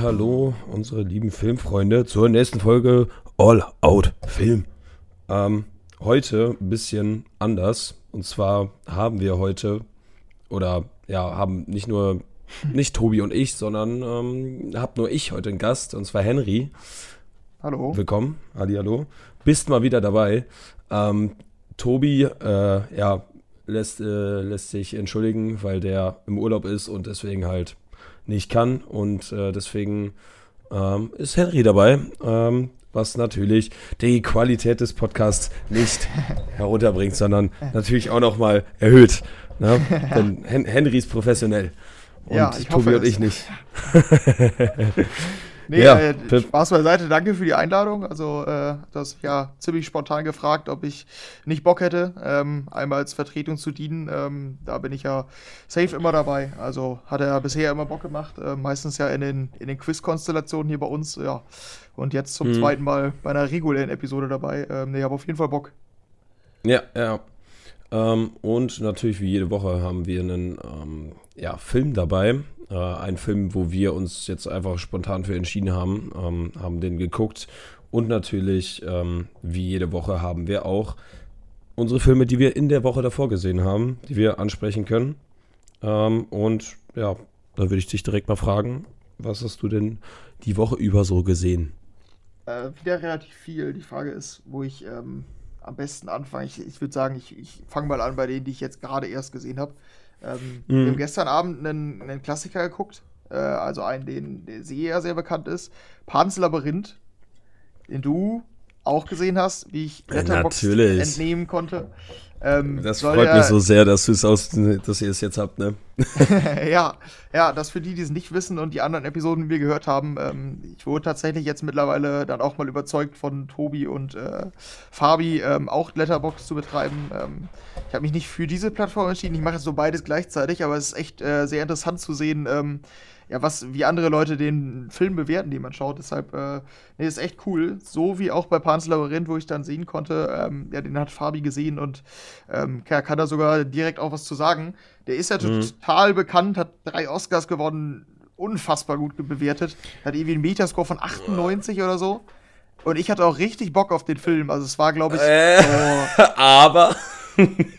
Hallo, unsere lieben Filmfreunde, zur nächsten Folge All Out Film. Ähm, heute ein bisschen anders. Und zwar haben wir heute, oder ja, haben nicht nur, nicht Tobi und ich, sondern ähm, hab nur ich heute einen Gast, und zwar Henry. Hallo. Willkommen, Ali, hallo. Bist mal wieder dabei. Ähm, Tobi, äh, ja, lässt, äh, lässt sich entschuldigen, weil der im Urlaub ist und deswegen halt nicht kann. Und äh, deswegen ähm, ist Henry dabei, ähm, was natürlich die Qualität des Podcasts nicht herunterbringt, sondern natürlich auch nochmal erhöht. Ne? Denn Hen Henry ist professionell. Und Ja, ich Tobi hoffe und ich nicht. Nee, Ja, äh. Spaß beiseite, danke für die Einladung. Also, äh, das ja ziemlich spontan gefragt, ob ich nicht Bock hätte, ähm, einmal als Vertretung zu dienen. Ähm, da bin ich ja safe immer dabei. Also hat er bisher immer Bock gemacht, äh, meistens ja in den, in den Quiz-Konstellationen hier bei uns, ja. Und jetzt zum Mhm. zweiten Mal bei einer regulären Episode dabei. Ähm, nee, habe auf jeden Fall Bock. Ja, ja. Ähm, und natürlich wie jede Woche haben wir einen ähm, ja, Film dabei. Äh, ein Film, wo wir uns jetzt einfach spontan für entschieden haben, ähm, haben den geguckt. Und natürlich, ähm, wie jede Woche, haben wir auch unsere Filme, die wir in der Woche davor gesehen haben, die wir ansprechen können. Ähm, und ja, da würde ich dich direkt mal fragen, was hast du denn die Woche über so gesehen? Äh, wieder relativ viel. Die Frage ist, wo ich ähm, am besten anfange. Ich, ich würde sagen, ich, ich fange mal an bei denen, die ich jetzt gerade erst gesehen habe. Ähm, Mhm. Wir haben gestern Abend einen, einen Klassiker geguckt. Äh, also einen, den, der sehr, sehr bekannt ist. Pans Labyrinth, den du auch gesehen hast, wie ich Ja, Letterboxd natürlich. entnehmen konnte. Ähm, Das freut ja- mich so sehr, dass, aus, dass ihr es jetzt habt, ne? ja, ja, das für die, die es nicht wissen und die anderen Episoden, die wir gehört haben, ähm, ich wurde tatsächlich jetzt mittlerweile dann auch mal überzeugt von Tobi und äh, Fabi, ähm, auch Letterbox zu betreiben. Ähm, ich habe mich nicht für diese Plattform entschieden, ich mache jetzt so beides gleichzeitig, aber es ist echt äh, sehr interessant zu sehen, ähm, ja, was, wie andere Leute den Film bewerten, den man schaut. Deshalb, äh, nee, ist echt cool. So wie auch bei Pans Labyrinth, wo ich dann sehen konnte, ähm, ja, den hat Fabi gesehen und ähm, kann, kann da sogar direkt auch was zu sagen. Der ist ja Mhm. total bekannt, hat drei Oscars gewonnen, unfassbar gut bewertet. Hat irgendwie einen Metascore von 98 oder so. Und ich hatte auch richtig Bock auf den Film. Also es war, glaube ich, Äh. so, Aber.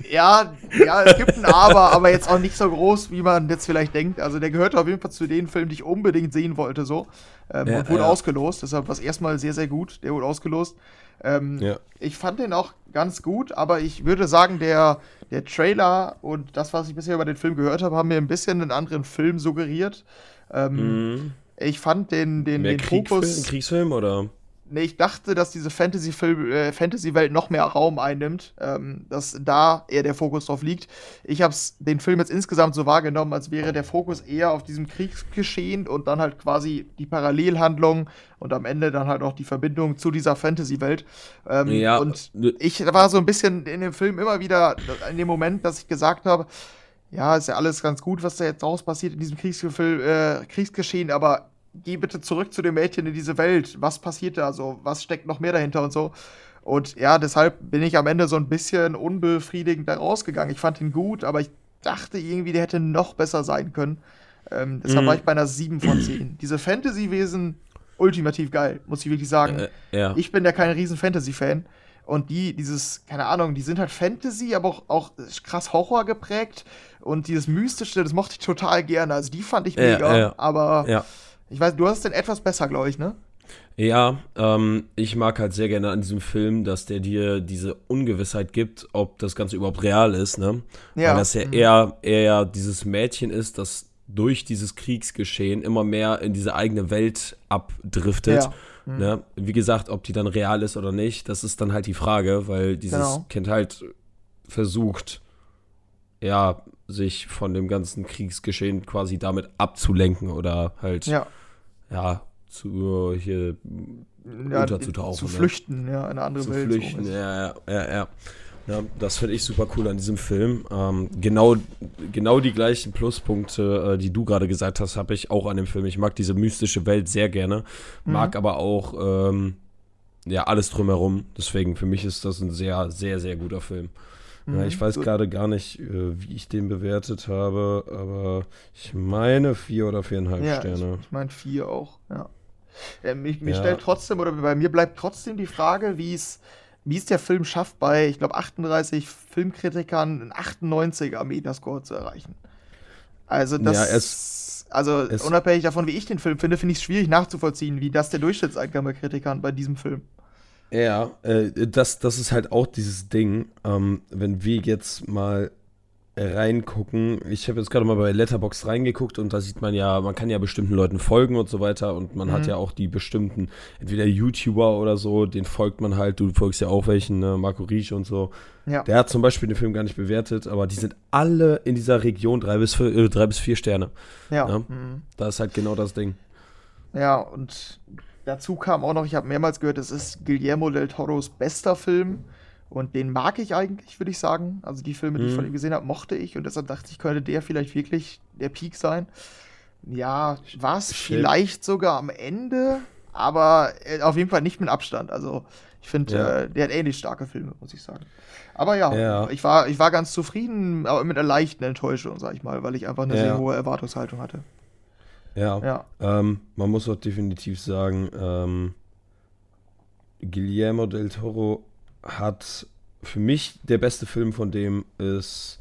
Ja, ja, es gibt ein Aber, aber jetzt auch nicht so groß, wie man jetzt vielleicht denkt. Also der gehört auf jeden Fall zu den Filmen, die ich unbedingt sehen wollte, so. Ähm, Ja, und wurde ja. ausgelost. Deshalb war es erstmal sehr, sehr gut. Der wurde ausgelost. Ähm, Ja. Ich fand den auch ganz gut, aber ich würde sagen, der, der Trailer und das, was ich bisher über den Film gehört habe, haben mir ein bisschen einen anderen Film suggeriert. Ähm, Mhm. Ich fand den, den, Mehr den Krieg, Fokus. Kriegsfilm oder? Nee, ich dachte, dass diese äh, Fantasy-Welt noch mehr Raum einnimmt, ähm, dass da eher der Fokus drauf liegt. Ich habe den Film jetzt insgesamt so wahrgenommen, als wäre der Fokus eher auf diesem Kriegsgeschehen und dann halt quasi die Parallelhandlung und am Ende dann halt auch die Verbindung zu dieser Fantasy-Welt. Ähm, Ja, und ne- ich war so ein bisschen in dem Film immer wieder in dem Moment, dass ich gesagt habe, ja, ist ja alles ganz gut, was da jetzt draus passiert in diesem Kriegsgefil äh, Kriegsgeschehen, aber geh bitte zurück zu dem Mädchen in diese Welt. Was passiert da so? Was steckt noch mehr dahinter und so? Und ja, deshalb bin ich am Ende so ein bisschen unbefriedigend da rausgegangen. Ich fand ihn gut, aber ich dachte irgendwie, der hätte noch besser sein können. Ähm, deshalb Mhm. war ich bei einer 7 von 10. Diese Fantasy-Wesen, ultimativ geil, muss ich wirklich sagen. Äh, ja. Ich bin ja kein riesen Fantasy-Fan. Und die, dieses, keine Ahnung, die sind halt Fantasy, aber auch, auch krass Horror geprägt. Und dieses Mystische, das mochte ich total gerne. Also die fand ich mega. ja. Aber ja. Ich weiß, du hast den etwas besser, glaube ich, ne? Ja, ähm, ich mag halt sehr gerne an diesem Film, dass der dir diese Ungewissheit gibt, ob das Ganze überhaupt real ist, ne? Ja. Weil das ja Mhm. eher, eher dieses Mädchen ist, das durch dieses Kriegsgeschehen immer mehr in diese eigene Welt abdriftet. Ja. Mhm. Ne? Wie gesagt, ob die dann real ist oder nicht, das ist dann halt die Frage, weil dieses Genau. Kind halt versucht, ja, sich von dem ganzen Kriegsgeschehen quasi damit abzulenken oder halt, ja, Ja. zu hier ja Unterzutauchen, Zu ne? flüchten, ja, in eine andere zu Welt. flüchten. so. Ja, ja, ja, ja. ja das finde ich super cool an diesem Film. Ähm, genau, genau die gleichen Pluspunkte, äh, die du gerade gesagt hast, habe ich auch an dem Film. Ich mag diese mystische Welt sehr gerne, mag aber auch ähm, ja alles drumherum. Deswegen für mich ist das ein sehr, sehr, sehr guter Film. Ja, ich weiß gerade gar nicht, äh, wie ich den bewertet habe, aber ich meine vier oder viereinhalb Ja, ich, Sterne. ich meine vier auch, ja. Äh, mich, mir Ja. stellt trotzdem, oder bei mir bleibt trotzdem die Frage, wie es wie es der Film schafft, bei, ich glaube, 38 Filmkritikern einen 98er Metascore zu erreichen. Also das, Ja, es- also es- unabhängig davon, wie ich den Film finde, finde ich es schwierig nachzuvollziehen, wie das der Durchschnittseingang bei Kritikern bei diesem Film. Ja, äh, das, das ist halt auch dieses Ding, ähm, wenn wir jetzt mal reingucken. Ich habe jetzt gerade mal bei Letterbox reingeguckt und da sieht man ja, man kann ja bestimmten Leuten folgen und so weiter und man hat Mhm. ja auch die bestimmten, entweder YouTuber oder so, den folgt man halt, du folgst ja auch welchen, ne? Marco Riesch und so. Ja. Der hat zum Beispiel den Film gar nicht bewertet, aber die sind alle in dieser Region drei bis vier, äh, drei bis vier Sterne. Ja. Ja. Mhm. Da ist halt genau das Ding. Ja, und dazu kam auch noch, ich habe mehrmals gehört, es ist Guillermo del Toros bester Film. Und den mag ich eigentlich, würde ich sagen. Also die Filme, die ich Mhm. von ihm gesehen habe, mochte ich. Und deshalb dachte ich, könnte der vielleicht wirklich der Peak sein. Ja, war es Shit. vielleicht sogar am Ende, aber äh, auf jeden Fall nicht mit Abstand. Also ich finde, Ja. äh, der hat ähnlich starke Filme, muss ich sagen. Aber ja, Ja. Ich, war, ich war ganz zufrieden, aber mit einer leichten Enttäuschung, sag ich mal, weil ich einfach eine Ja. sehr hohe Erwartungshaltung hatte. Ja. Ja. Ähm, man muss auch definitiv sagen, ähm, Guillermo del Toro hat für mich der beste Film von dem ist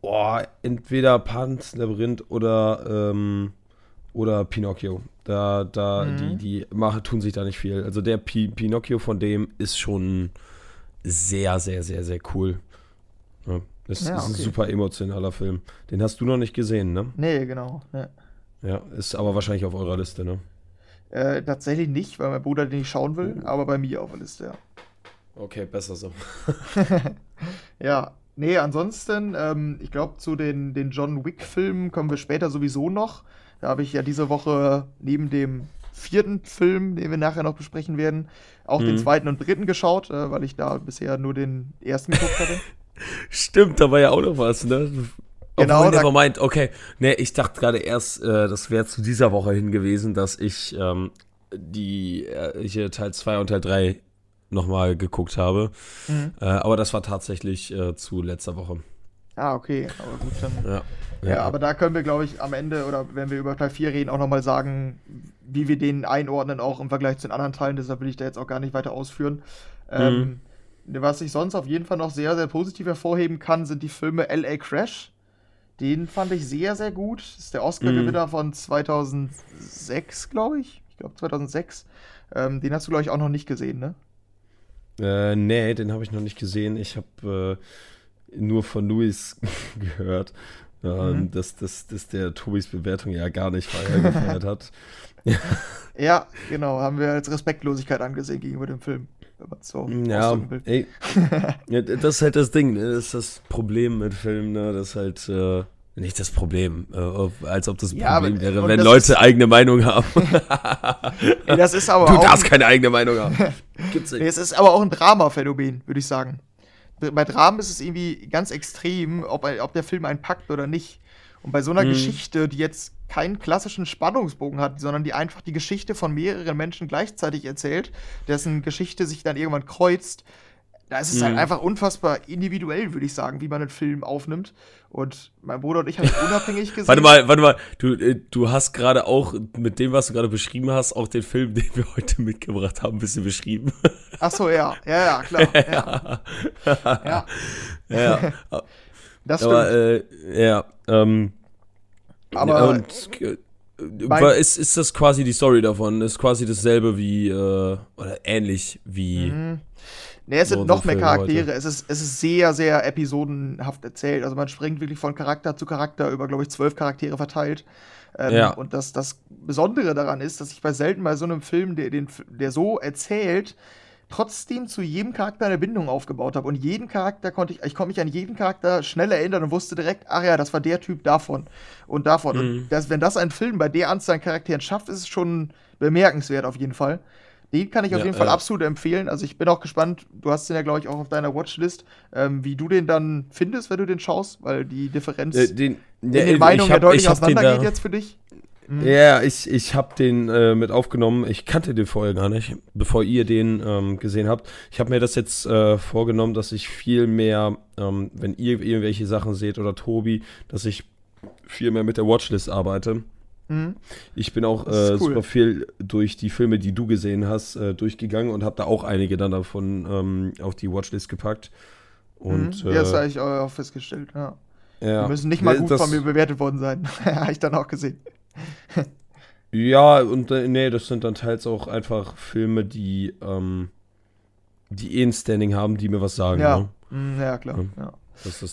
boah, entweder Pan's Labyrinth oder, ähm, oder Pinocchio. Da, da, Mhm. die, die machen, tun sich da nicht viel. Also der Pi Pinocchio von dem ist schon sehr, sehr, sehr, sehr cool. Ja, ist, Ja, ist ein super emotionaler Film. Den hast du noch nicht gesehen, ne? Nee, genau. Ja. Ja, ist aber wahrscheinlich auf eurer Liste, ne? Äh, tatsächlich nicht, weil mein Bruder den nicht schauen will, aber bei mir auf der Liste, ja. Okay, besser so. Ja, nee, ansonsten, ähm, ich glaube, zu den, den John Wick-Filmen kommen wir später sowieso noch. Da habe ich ja diese Woche neben dem vierten Film, den wir nachher noch besprechen werden, auch den Mhm. zweiten und dritten geschaut, äh, weil ich da bisher nur den ersten geguckt hatte. Stimmt, da war ja auch noch was, ne? Genau, Obwohl, never mind. Okay, ne, ich dachte gerade erst, äh, das wäre zu dieser Woche hin gewesen, dass ich ähm, die äh, hier Teil 2 und Teil 3 nochmal geguckt habe. Mhm. Äh, aber das war tatsächlich äh, zu letzter Woche. Ah, okay, aber gut, dann. Ja. Ja, aber da können wir, glaube ich, am Ende oder wenn wir über Teil 4 reden, auch nochmal sagen, wie wir den einordnen, auch im Vergleich zu den anderen Teilen. Deshalb will ich da jetzt auch gar nicht weiter ausführen. Ähm, was ich sonst auf jeden Fall noch sehr, sehr positiv hervorheben kann, sind die Filme L.A. Crash. Den fand ich sehr, sehr gut. Das ist der Oscar-Gewinner von 2006, glaube ich. Ich glaube 2006. Ähm, den hast du, glaube ich, auch noch nicht gesehen, ne? Äh, nee, den habe ich noch nicht gesehen. Ich habe äh, nur von Luis gehört, ähm, Mhm. dass, dass, dass der Tobis Bewertung ja gar nicht feier gefeiert hat. Ja, genau. Haben wir als Respektlosigkeit angesehen gegenüber dem Film. Wenn man so Ja, ey, ja, das ist halt das Ding, ne? das ist das Problem mit Filmen, ne? das ist halt äh, nicht das Problem, äh, ob- als ob das ein Ja, Problem aber- wäre, wenn Leute ist- eigene Meinung haben. Ey, das ist aber du auch darfst keine eigene Meinung haben. Gibt's nicht. es ist aber auch ein Drama-Phänomen, würde ich sagen. Bei Dramen ist es irgendwie ganz extrem, ob, ob der Film einen packt oder nicht. Und bei so einer Mhm. Geschichte, die jetzt keinen klassischen Spannungsbogen hat, sondern die einfach die Geschichte von mehreren Menschen gleichzeitig erzählt, dessen Geschichte sich dann irgendwann kreuzt, da ist es halt Mhm. einfach unfassbar individuell, würde ich sagen, wie man einen Film aufnimmt. Und mein Bruder und ich haben ihn unabhängig gesehen. Warte mal, warte mal, du, äh, du hast gerade auch mit dem, was du gerade beschrieben hast, auch den Film, den wir heute mitgebracht haben, ein bisschen beschrieben. Ach so, ja, ja, ja, klar. Ja, ja ja, das stimmt. aber äh, ja, ähm, Aber- und, äh, ist, ist das quasi die Story davon? Ist quasi dasselbe wie, äh, oder ähnlich wie. Mhm. Nee, es sind noch mehr Charaktere. heute. Es ist, es ist sehr, sehr episodenhaft erzählt. Also man springt wirklich von Charakter zu Charakter über, glaube ich, zwölf Charaktere verteilt. Ähm, Ja. Und das, das Besondere daran ist, dass ich bei selten bei so einem Film, der, den, der so erzählt, trotzdem zu jedem Charakter eine Bindung aufgebaut habe. Und jeden Charakter konnte ich, ich konnte mich an jeden Charakter schnell erinnern und wusste direkt, ach ja, das war der Typ davon und davon. Mhm. Und das, wenn das ein Film bei der Anzahl an Charakteren schafft, ist es schon bemerkenswert auf jeden Fall. Den kann ich auf Ja, jeden Fall ja. absolut empfehlen. Also ich bin auch gespannt, du hast den ja, glaube ich, auch auf deiner Watchlist, ähm, wie du den dann findest, wenn du den schaust, weil die Differenz Äh, den, in den ich Meinungen ja deutlich auseinandergeht jetzt für dich. Mhm. Ja, ich, ich habe den äh, mit aufgenommen. Ich kannte den vorher gar nicht, bevor ihr den ähm, gesehen habt. Ich habe mir das jetzt äh, vorgenommen, dass ich viel mehr, ähm, wenn ihr irgendwelche Sachen seht oder Tobi, dass ich viel mehr mit der Watchlist arbeite. Mhm. Ich bin auch äh, cool. super viel durch die Filme, die du gesehen hast, äh, durchgegangen und habe da auch einige dann davon ähm, auf die Watchlist gepackt. Und, mhm. Ja, das habe ich auch festgestellt, ja. ja. Die müssen nicht mal gut das, von mir bewertet worden sein. habe ich dann auch gesehen. ja, und äh, nee, das sind dann teils auch einfach Filme, die, ähm, die eh ein Standing haben, die mir was sagen. Ja, ne? Mhm, ja klar. Ja. ja.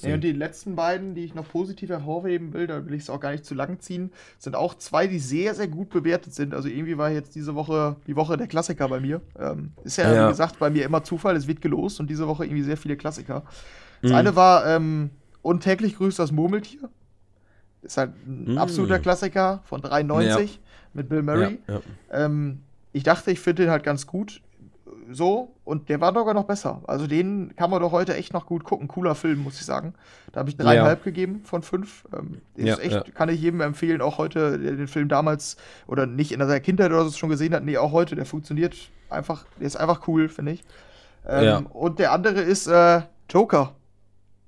Ja, und die letzten beiden, die ich noch positiv hervorheben will, da will ich es auch gar nicht zu lang ziehen, sind auch zwei, die sehr, sehr gut bewertet sind. Also irgendwie war jetzt diese Woche die Woche der Klassiker bei mir. Ähm, ist ja, ja, wie gesagt, bei mir immer Zufall, es wird gelost und diese Woche irgendwie sehr viele Klassiker. Das mhm. eine war ähm, Untäglich grüßt das Murmeltier. Ist halt ein mm. absoluter Klassiker von 93 ja. mit Bill Murray. Ja, ja. Ähm, ich dachte, ich finde den halt ganz gut. So, und der war sogar noch besser. Also den kann man doch heute echt noch gut gucken. Cooler Film, muss ich sagen. Da habe ich dreieinhalb gegeben von fünf. Ähm, ist echt, kann ich jedem empfehlen, auch heute, der den Film damals oder nicht in seiner Kindheit oder so schon gesehen hat. Nee, auch heute, der funktioniert einfach, der ist einfach cool, finde ich. Ähm, und der andere ist äh, Joker.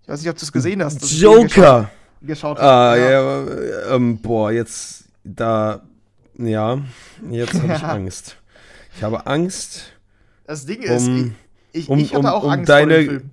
Ich weiß nicht, ob du es gesehen hast. Joker! Geschaut. Ah, ja, ja ähm, boah, jetzt da, ja, jetzt habe ich Angst. Ich habe Angst. Das Ding ist, um, ich, ich, ich hatte um, auch um Angst deine, vor dem Film.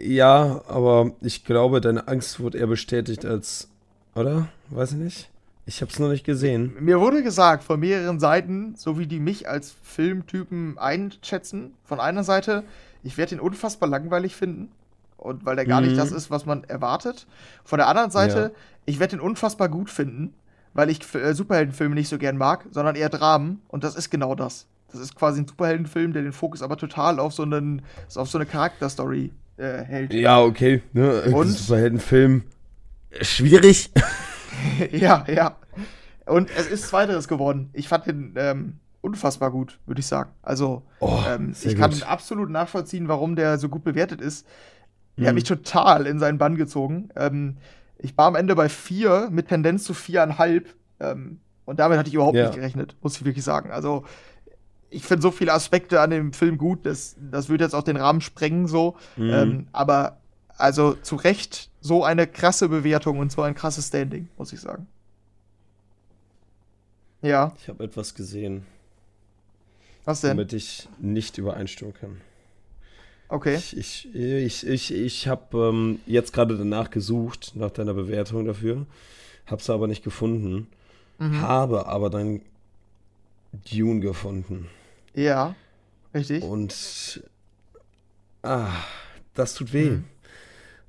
ja, aber ich glaube, deine Angst wurde eher bestätigt als, oder? Weiß ich nicht. Ich habe es noch nicht gesehen. Mir wurde gesagt von mehreren Seiten, so wie die mich als Filmtypen einschätzen, von einer Seite, ich werde ihn unfassbar langweilig finden und weil der gar mhm. nicht das ist, was man erwartet. Von der anderen Seite, ja. ich werde ihn unfassbar gut finden, weil ich äh, Superheldenfilme nicht so gern mag, sondern eher Dramen und das ist genau das. Das ist quasi ein Superheldenfilm, der den Fokus aber total auf so einen auf so eine Charakterstory äh, hält. Ja, okay, ne? Und Superheldenfilm schwierig. ja, ja. Und es ist zweiteres geworden. Ich fand den ähm, unfassbar gut, würde ich sagen. Also, oh, ähm, ich kann absolut nachvollziehen, warum der so gut bewertet ist. Mhm. hat mich total in seinen Bann gezogen. Ähm, ich war am Ende bei vier mit Tendenz zu viereinhalb. Ähm, und damit hatte ich überhaupt ja. nicht gerechnet, muss ich wirklich sagen. Also, ich finde so viele Aspekte an dem Film gut, das, das würde jetzt auch den Rahmen sprengen, so. Mhm. Ähm, aber, also, zu Recht so eine krasse Bewertung und so ein krasses Standing, muss ich sagen. Ja. Ich habe etwas gesehen. Was denn? Damit ich nicht übereinstimmen kann. Okay. Ich, ich, ich, ich, ich habe ähm, jetzt gerade danach gesucht, nach deiner Bewertung dafür. Habe es aber nicht gefunden. Mhm. Habe aber dann Dune gefunden. Ja, richtig. Und ah, das tut weh. Mhm.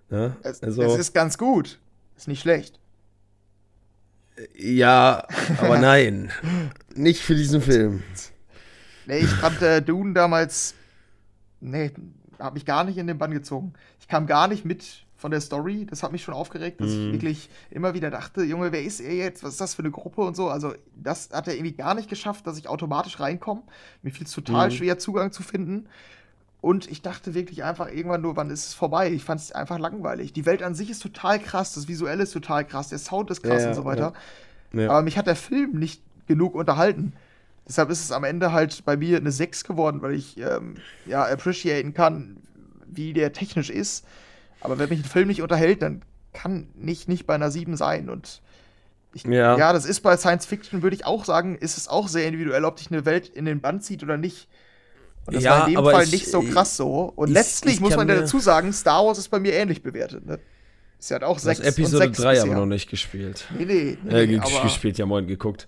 Ja, es, also, es ist ganz gut. Ist nicht schlecht. Ja, aber nein. nicht für diesen Film. Nee, ich fand äh, Dune damals. Nee, hat mich gar nicht in den Bann gezogen. Ich kam gar nicht mit von der Story. Das hat mich schon aufgeregt, dass mm. ich mhm. wirklich immer wieder dachte, Junge, wer ist er jetzt? Was ist das für eine Gruppe und so? Also, das hat er irgendwie gar nicht geschafft, dass ich automatisch reinkomme. Mir fiel es total mm. schwer, Zugang zu finden. Und ich dachte wirklich einfach irgendwann nur, wann ist es vorbei? Ich fand es einfach langweilig. Die Welt an sich ist total krass, das Visuelle ist total krass, der Sound ist krass ja, und so weiter. Ja. Ja. Aber mich hat der Film nicht genug unterhalten. Deshalb ist es am Ende halt bei mir eine 6 geworden, weil ich ähm, ja appreciaten kann, wie der technisch ist. Aber wenn mich ein Film nicht unterhält, dann kann ich nicht bei einer 7 sein. Und ich, ja. ja, das ist bei Science Fiction, würde ich auch sagen, ist es auch sehr individuell, ob dich eine Welt in den Band zieht oder nicht. Und das ja, war in dem Fall ich, nicht so krass so. Und ich, letztlich ich muss man dazu sagen, Star Wars ist bei mir ähnlich bewertet. Ne? Ist ja auch 6 Episode 3 aber noch nicht gespielt. Nee, nee. nee äh, gespielt, ja, moin, geguckt.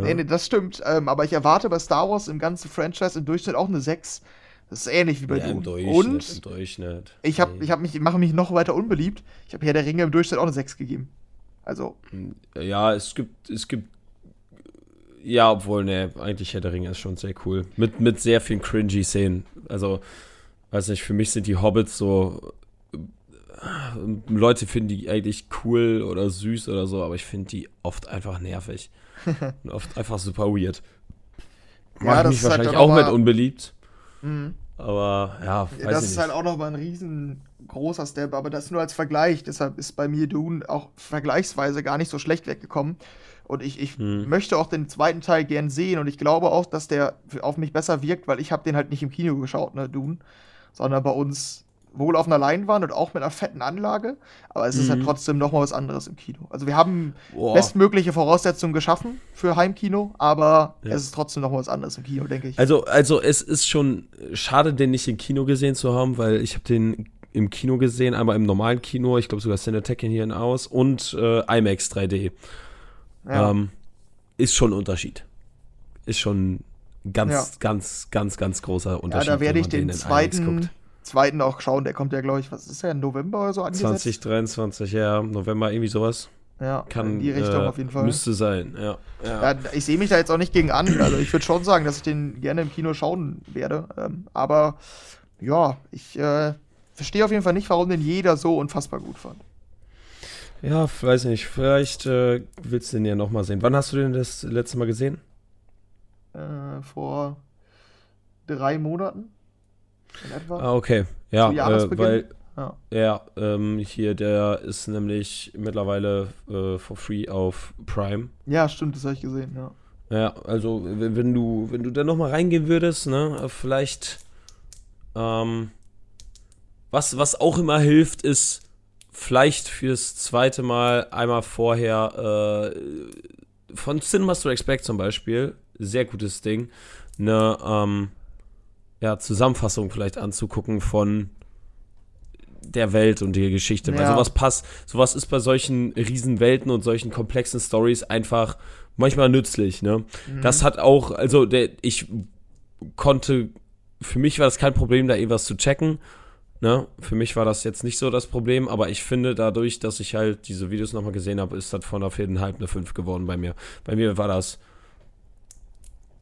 Ja. Nee, nee, das stimmt. Ähm, aber ich erwarte bei Star Wars im ganzen Franchise im Durchschnitt auch eine 6. Das ist ähnlich wie bei ja, Dune. Im Durchschnitt, Und im Durchschnitt. ich, hab, ich hab mich, mache mich noch weiter unbeliebt. Ich habe Herr der Ringe im Durchschnitt auch eine 6 gegeben. Also. Hm, ja, es gibt, es gibt. Ja, obwohl, ne, eigentlich Herr der Ringe ist schon sehr cool. Mit, mit sehr vielen cringy Szenen. Also, weiß nicht, für mich sind die Hobbits so. Äh, Leute finden die eigentlich cool oder süß oder so, aber ich finde die oft einfach nervig. Und oft einfach super weird. Macht ja, mich halt wahrscheinlich halt auch, auch mit unbeliebt. Mhm. Aber ja, weiß Das ist nicht. halt auch nochmal ein riesengroßer Step, aber das nur als Vergleich. Deshalb ist bei mir Dune auch vergleichsweise gar nicht so schlecht weggekommen. Und ich, ich hm. möchte auch den zweiten Teil gern sehen und ich glaube auch, dass der auf mich besser wirkt, weil ich habe den halt nicht im Kino geschaut, ne, Dune, sondern bei uns wohl auf einer Leinwand und auch mit einer fetten Anlage, aber es mhm. ist halt mhm. trotzdem noch mal was anderes im Kino. Also wir haben Boah. bestmögliche Voraussetzungen geschaffen für Heimkino, aber ja. es ist trotzdem noch mal was anderes im Kino, denke ich. Also, also es ist schon schade, den nicht im Kino gesehen zu haben, weil ich habe den im Kino gesehen, einmal im normalen Kino, ich glaube sogar Cinetech hier in aus und äh, IMAX 3D. Ja. Ähm, ist schon ein Unterschied. Ist schon ganz, ja. ganz, ganz, ganz großer Unterschied. Ja, da werde ich den zweiten zweiten auch schauen. Der kommt ja, glaube ich, was ist der, November oder so angesetzt? 2023, ja, November, irgendwie sowas. Ja, Kann, in die Richtung äh, auf jeden Fall. Müsste sein, ja. ja. ja ich sehe mich da jetzt auch nicht gegen an. Also ich würde schon sagen, dass ich den gerne im Kino schauen werde. Ähm, aber ja, ich äh, verstehe auf jeden Fall nicht, warum den jeder so unfassbar gut fand. Ja, weiß nicht. Vielleicht äh, willst du den ja nochmal sehen. Wann hast du den das letzte Mal gesehen? Äh, vor drei Monaten in etwa. Ah, okay. Ja, äh, weil ja, ja ähm, hier, der ist nämlich mittlerweile äh, for free auf Prime. Ja, stimmt, das habe ich gesehen, ja. Ja, also wenn du, wenn du da nochmal reingehen würdest, ne, vielleicht ähm, was, was auch immer hilft, ist vielleicht fürs zweite Mal einmal vorher äh, von Cinema to Expect zum Beispiel, sehr gutes Ding, eine ähm, ja, Zusammenfassung vielleicht anzugucken von der Welt und der Geschichte. Ja. Weil sowas passt, sowas ist bei solchen Riesenwelten und solchen komplexen Stories einfach manchmal nützlich, ne? Mhm. Das hat auch, also der, ich konnte, für mich war das kein Problem, da irgendwas zu checken. Ne? Für mich war das jetzt nicht so das Problem, aber ich finde dadurch, dass ich halt diese Videos nochmal gesehen habe, ist das von einer viereinhalb eine 5 geworden bei mir. Bei mir war das,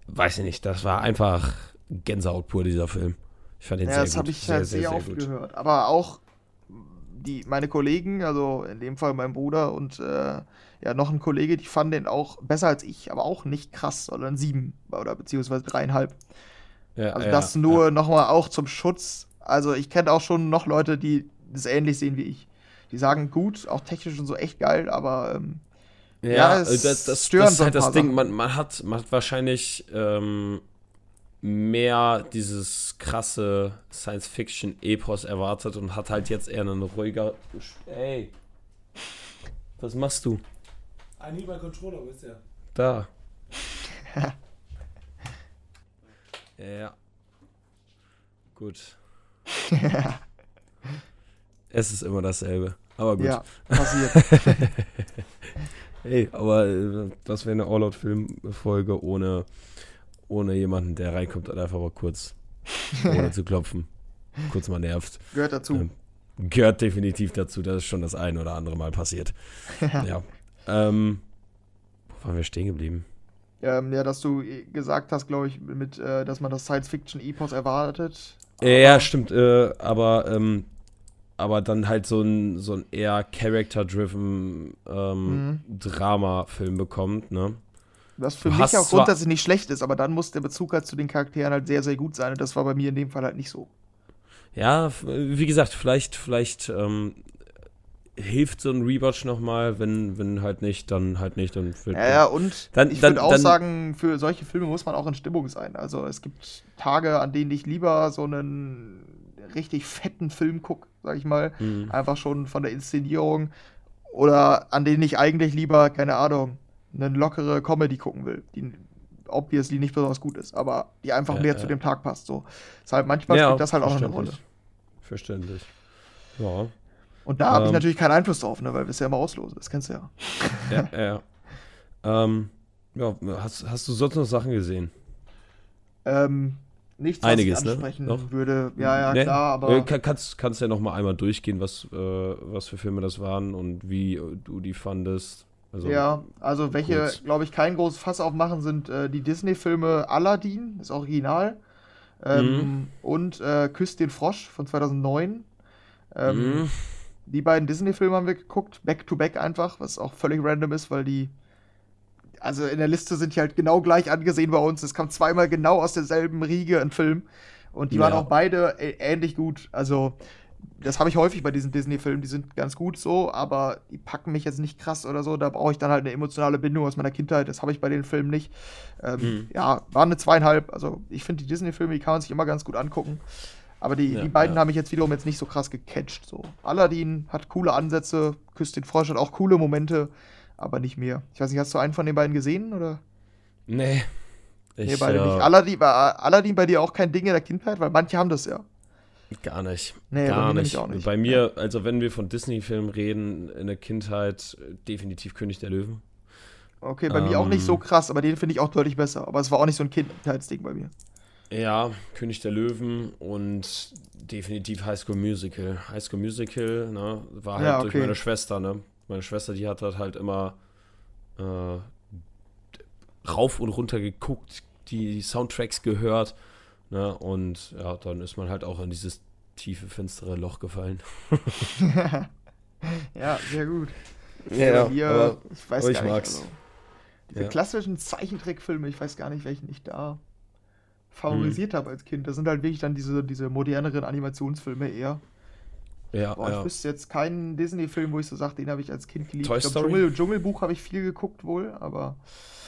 weiß ich nicht, das war einfach Gänsehaut pur, dieser Film. Ich fand den ja, sehr das habe ich sehr, halt sehr, sehr, sehr oft gut. gehört. Aber auch die, meine Kollegen, also in dem Fall mein Bruder und äh, ja, noch ein Kollege, die fanden den auch besser als ich, aber auch nicht krass, sondern sieben oder beziehungsweise dreieinhalb. Ja, also das ja, nur ja. nochmal auch zum Schutz. Also ich kenne auch schon noch Leute, die das ähnlich sehen wie ich. Die sagen gut, auch technisch und so echt geil, aber ähm, ja, ja das, das, das, das ist halt das Ding. Man, man, hat, man hat wahrscheinlich ähm, mehr dieses krasse Science-Fiction-Epos erwartet und hat halt jetzt eher einen ruhiger. Ey! Was machst du? Ein lieber Controller, wo ist der? Da. ja. Gut. es ist immer dasselbe. Aber gut. Ja, passiert. Ey, aber äh, das wäre eine All-Out-Film-Folge ohne ohne jemanden, der reinkommt und einfach mal kurz, ohne zu klopfen, kurz mal nervt. Gehört dazu. Ähm, gehört definitiv dazu, das ist schon das ein oder andere Mal passiert. ja. Ähm, wo waren wir stehen geblieben? Ähm, ja, dass du gesagt hast, glaube ich, mit, äh, dass man das Science-Fiction-Epos erwartet. ja, stimmt, äh, aber, ähm, aber dann halt so ein, so ein eher Character-driven ähm, mhm. Drama-Film bekommt, ne? Was für mich auch grundsätzlich nicht schlecht ist, aber dann muss der Bezug halt zu den Charakteren halt sehr, sehr gut sein. Und das war bei mir in dem Fall halt nicht so. Ja, wie gesagt, vielleicht, vielleicht ähm, hilft so ein Rewatch nochmal, wenn, wenn halt nicht, dann halt nicht. Dann ja, ja, und dann, ich würde auch dann, sagen, für solche Filme muss man auch in Stimmung sein. Also es gibt Tage, an denen ich lieber so einen richtig fetten Film gucke, sag ich mal. Mhm. Einfach schon von der Inszenierung. Oder an denen ich eigentlich lieber, keine Ahnung, eine lockere Comedy gucken will, die obviously nicht besonders gut ist, aber die einfach ja, mehr ja. zu dem Tag passt. So. Deshalb manchmal ja, spielt das halt auch eine Rolle. Verständlich. Ja. Und da ähm, habe ich natürlich keinen Einfluss drauf, ne, weil wir es ja immer auslosen, das kennst du ja. Ja, ja. ähm, ja, hast, hast du sonst noch Sachen gesehen? Ähm, nichts, was Einiges, ich ne? ansprechen ne? würde. Ja, ja, nee. klar, aber. Äh, kannst, kannst ja noch mal einmal durchgehen, was, äh, was für Filme das waren und wie du die fandest. Also ja, also welche, glaube ich, kein großes Fass aufmachen, sind äh, die Disney-Filme Aladdin, das Original, ähm, mhm. und äh, Küss den Frosch von 2009. Ähm, mhm. Die beiden Disney-Filme haben wir geguckt, back-to-back -back einfach, was auch völlig random ist, weil die, also in der Liste sind die halt genau gleich angesehen bei uns. Es kam zweimal genau aus derselben Riege ein Film. Und die Ja. waren auch beide ä- ähnlich gut. Also, das habe ich häufig bei diesen Disney-Filmen, die sind ganz gut so, aber die packen mich jetzt nicht krass oder so. Da brauche ich dann halt eine emotionale Bindung aus meiner Kindheit. Das habe ich bei den Filmen nicht. Ähm, Mhm. Ja, war eine zweieinhalb. Also, ich finde die Disney-Filme, die kann man sich immer ganz gut angucken. Aber die, Ja, die beiden ja. haben mich jetzt wiederum jetzt nicht so krass gecatcht. So. Aladdin hat coole Ansätze, Küsst den Frosch hat auch coole Momente, aber nicht mehr. Ich weiß nicht, hast du einen von den beiden gesehen? Oder? Nee. Nee, Ich, beide äh, nicht. Aladdin, war Aladdin bei dir auch kein Ding in der Kindheit? Weil manche haben das ja. Gar nicht. Nee, Gar nicht. auch nicht. Bei mir, also wenn wir von Disney-Filmen reden, in der Kindheit äh, definitiv König der Löwen. Okay, bei mir auch nicht so Ähm. krass, aber den finde ich auch deutlich besser. Aber es war auch nicht so ein Kindheitsding bei mir. Ja, König der Löwen und definitiv High School Musical. High School Musical, ne, war halt Ja, durch okay. meine Schwester, ne? Meine Schwester, die hat halt immer äh, rauf und runter geguckt, die Soundtracks gehört, ne? Und ja, dann ist man halt auch in dieses tiefe, finstere Loch gefallen. ja, sehr gut. Ja, Bei mir, aber ich weiß aber gar ich nicht. mag's. Also, diese Ja. klassischen Zeichentrickfilme, ich weiß gar nicht, welchen ich da Hm. favorisiert habe als Kind. Das sind halt wirklich dann diese, diese moderneren Animationsfilme eher. Ja, Boah, ja. ich wüsste jetzt keinen Disney-Film, wo ich so sage, den habe ich als Kind geliebt. Toy Story? Dschungel, Dschungelbuch habe ich viel geguckt wohl, aber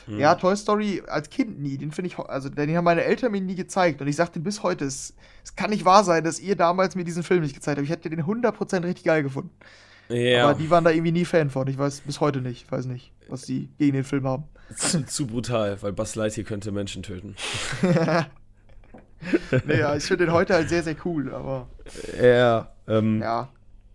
Hm. ja, Toy Story als Kind nie. Den finde ich, also den haben meine Eltern mir nie gezeigt und ich sagte bis heute, es, es kann nicht wahr sein, dass ihr damals mir diesen Film nicht gezeigt habt. Ich hätte den 100% richtig geil gefunden. ja. Aber die waren da irgendwie nie Fan von. Ich weiß bis heute nicht, ich weiß nicht, was die gegen den Film haben. zu, zu brutal, weil Buzz Lightyear könnte Menschen töten. naja, ich finde den heute halt sehr, sehr cool, aber Ja, ähm, ja.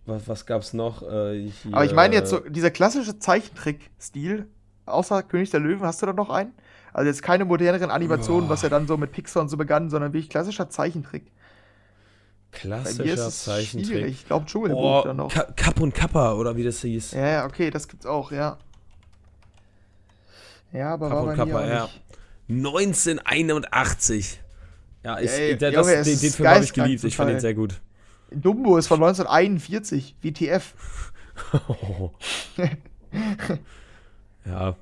Was, was gab's noch? Äh, hier, Aber ich meine jetzt so, dieser klassische Zeichentrick-Stil, außer König der Löwen, hast du da noch einen? Also jetzt keine moderneren Animationen, Boah. was ja dann so mit Pixar und so begann, sondern wirklich klassischer Zeichentrick. Bei mir ist Klassischer es Zeichentrick. schwierig. Ich glaube Dschungelbuch Oh, dann noch. Ka Kapp und Kappa, oder wie das hieß. Ja, ja, okay, das gibt's auch, ja. Ja, aber Kapp war und Kappa, auch ja. nicht. 1981. Ja, ich, Ey, der, Junge, das, es den, den Film habe ich geliebt. Ich fand ihn Teil. sehr gut. Dumbo ist von 1941, WTF. ja.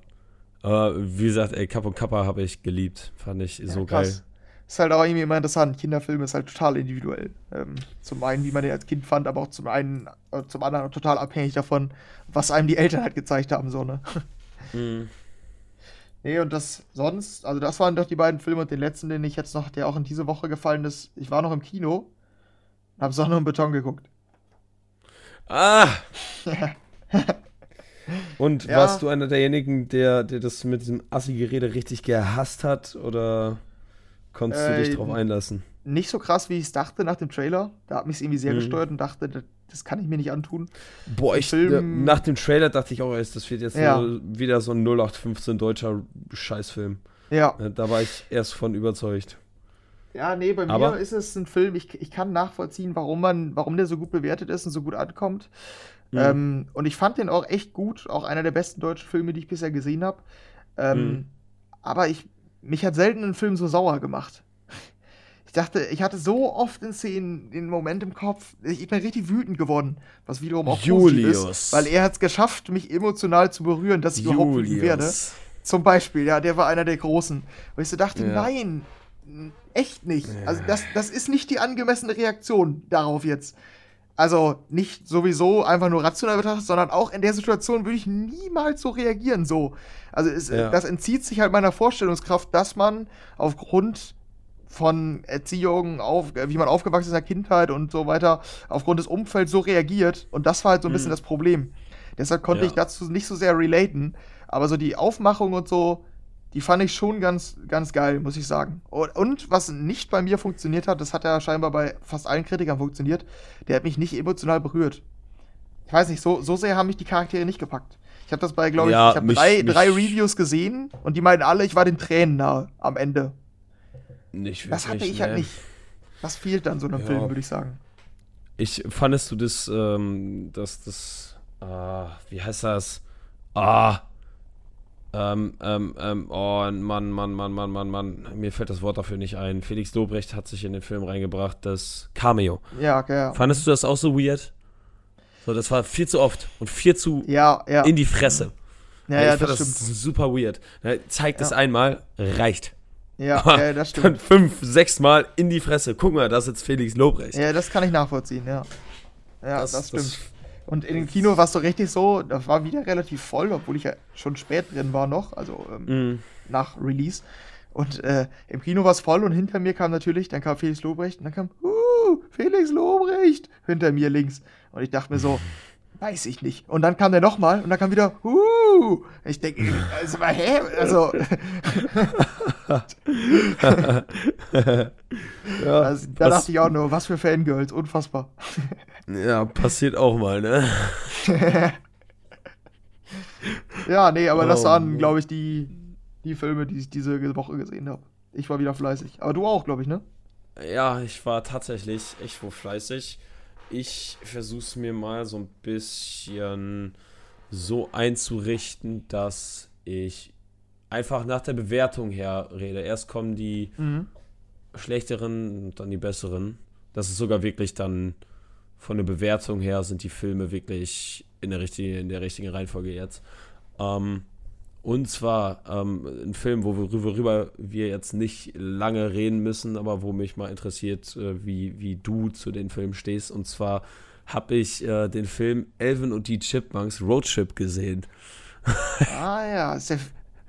Aber wie gesagt, ey, Kapp und Kappa habe ich geliebt. Fand ich so Ja, geil. krass. Ist halt auch irgendwie immer interessant. Kinderfilm ist halt total individuell. Ähm, zum einen, wie man den als Kind fand, aber auch zum einen, äh, zum anderen total abhängig davon, was einem die Eltern halt gezeigt haben, so, ne? Mhm. Nee, und das sonst, also das waren doch die beiden Filme und den letzten, den ich jetzt noch, der auch in diese Woche gefallen ist, ich war noch im Kino hab Sonne und Beton geguckt. Ah! Und Ja. warst du einer derjenigen, der, der das mit diesem Assi-Gerede richtig gehasst hat? Oder konntest du dich Äh, drauf einlassen? Nicht so krass, wie ich es dachte nach dem Trailer. Da hat mich irgendwie sehr Mhm. gesteuert und dachte, das, das kann ich mir nicht antun. Boah, ich, Film- äh, nach dem Trailer dachte ich auch erst, das wird jetzt Ja. wieder so ein 0815 deutscher Scheißfilm. Ja. Äh, Da war ich erst von überzeugt. Ja, nee, bei Aber- mir ist es ein Film, ich, ich kann nachvollziehen, warum man, warum der so gut bewertet ist und so gut ankommt. Mhm. Ähm, und ich fand den auch echt gut, auch einer der besten deutschen Filme, die ich bisher gesehen habe. Ähm, Mhm. Aber ich, mich hat selten ein Film so sauer gemacht. Ich dachte, ich hatte so oft in Szenen den Moment im Kopf, ich, bin richtig wütend geworden, was wiederum auch Julius. ist, weil er hat es geschafft, mich emotional zu berühren, dass ich überhaupt wütend werde. Julius. Zum Beispiel, ja, der war einer der Großen. Wo ich so dachte, Ja. nein, echt nicht. Also das, das ist nicht die angemessene Reaktion darauf jetzt. Also nicht sowieso einfach nur rational betrachtet, sondern auch in der Situation würde ich niemals so reagieren so. Also es, Ja. das entzieht sich halt meiner Vorstellungskraft, dass man aufgrund von Erziehung, auf, äh, wie man aufgewachsen ist in der Kindheit und so weiter, aufgrund des Umfelds so reagiert. Und das war halt so ein bisschen Mhm. das Problem. Deshalb konnte Ja. ich dazu nicht so sehr relaten. Aber so die Aufmachung und so, die fand ich schon ganz, ganz geil, muss ich sagen. Und, was nicht bei mir funktioniert hat, das hat ja scheinbar bei fast allen Kritikern funktioniert, der hat mich nicht emotional berührt. Ich weiß nicht, so, so sehr haben mich die Charaktere nicht gepackt. Ich habe das bei, glaube ich, Ja, ich habe drei, drei Reviews gesehen und die meinen alle, ich war den Tränen nahe am Ende. Nicht Das hatte wirklich, ich halt ne. nicht. Das fehlt dann so einem Ja. Film, würde ich sagen. Ich fandest du das, ähm, das, das, ah, wie heißt das? Ah, ähm, ähm, ähm, oh, Mann, Mann, Mann, Mann, Mann, Mann, mir fällt das Wort dafür nicht ein. Felix Lobrecht hat sich in den Film reingebracht, das Cameo. Ja, okay, ja. Fandest du das auch so weird? So, das war viel zu oft und viel zu Ja, ja. in die Fresse. ja, ja, fand das das stimmt. super weird. Zeigt es Ja. einmal, reicht. Ja, ja, das Dann stimmt. fünf, sechs Mal in die Fresse. Guck mal, das ist jetzt Felix Lobrecht. Ja, das kann ich nachvollziehen, ja. Ja, das, Das- stimmt. das- Und in dem Kino war es so richtig so, das war wieder relativ voll, obwohl ich ja schon spät drin war noch, also ähm, Mm. nach Release. Und äh, im Kino war es voll und hinter mir kam natürlich, dann kam Felix Lobrecht und dann kam, uh, Felix Lobrecht hinter mir links. Und ich dachte mir so, weiß ich nicht. Und dann kam der nochmal und dann kam wieder, uh. Ich denke, also, hä? Also, ja, also da dachte ich auch nur, was für Fangirls, unfassbar. ja, passiert auch mal, ne? Ja, nee, aber das Oh, waren, Mann. glaube ich, die, die Filme, die ich diese Woche gesehen habe. Ich war wieder fleißig. Aber du auch, glaube ich, ne? Ja, ich war tatsächlich echt wohl fleißig. Ich versuch's mir mal so ein bisschen so einzurichten, dass ich einfach nach der Bewertung her rede. Erst kommen die Mhm. schlechteren und dann die besseren. Das ist sogar wirklich dann von der Bewertung her sind die Filme wirklich in der richtigen, in der richtigen Reihenfolge jetzt. Ähm, und zwar ähm, ein Film, worüber wir jetzt nicht lange reden müssen, aber wo mich mal interessiert, äh, wie, wie du zu den Filmen stehst. Und zwar habe ich äh, den Film Elvin und die Chipmunks Roadtrip gesehen. Ah ja, ist der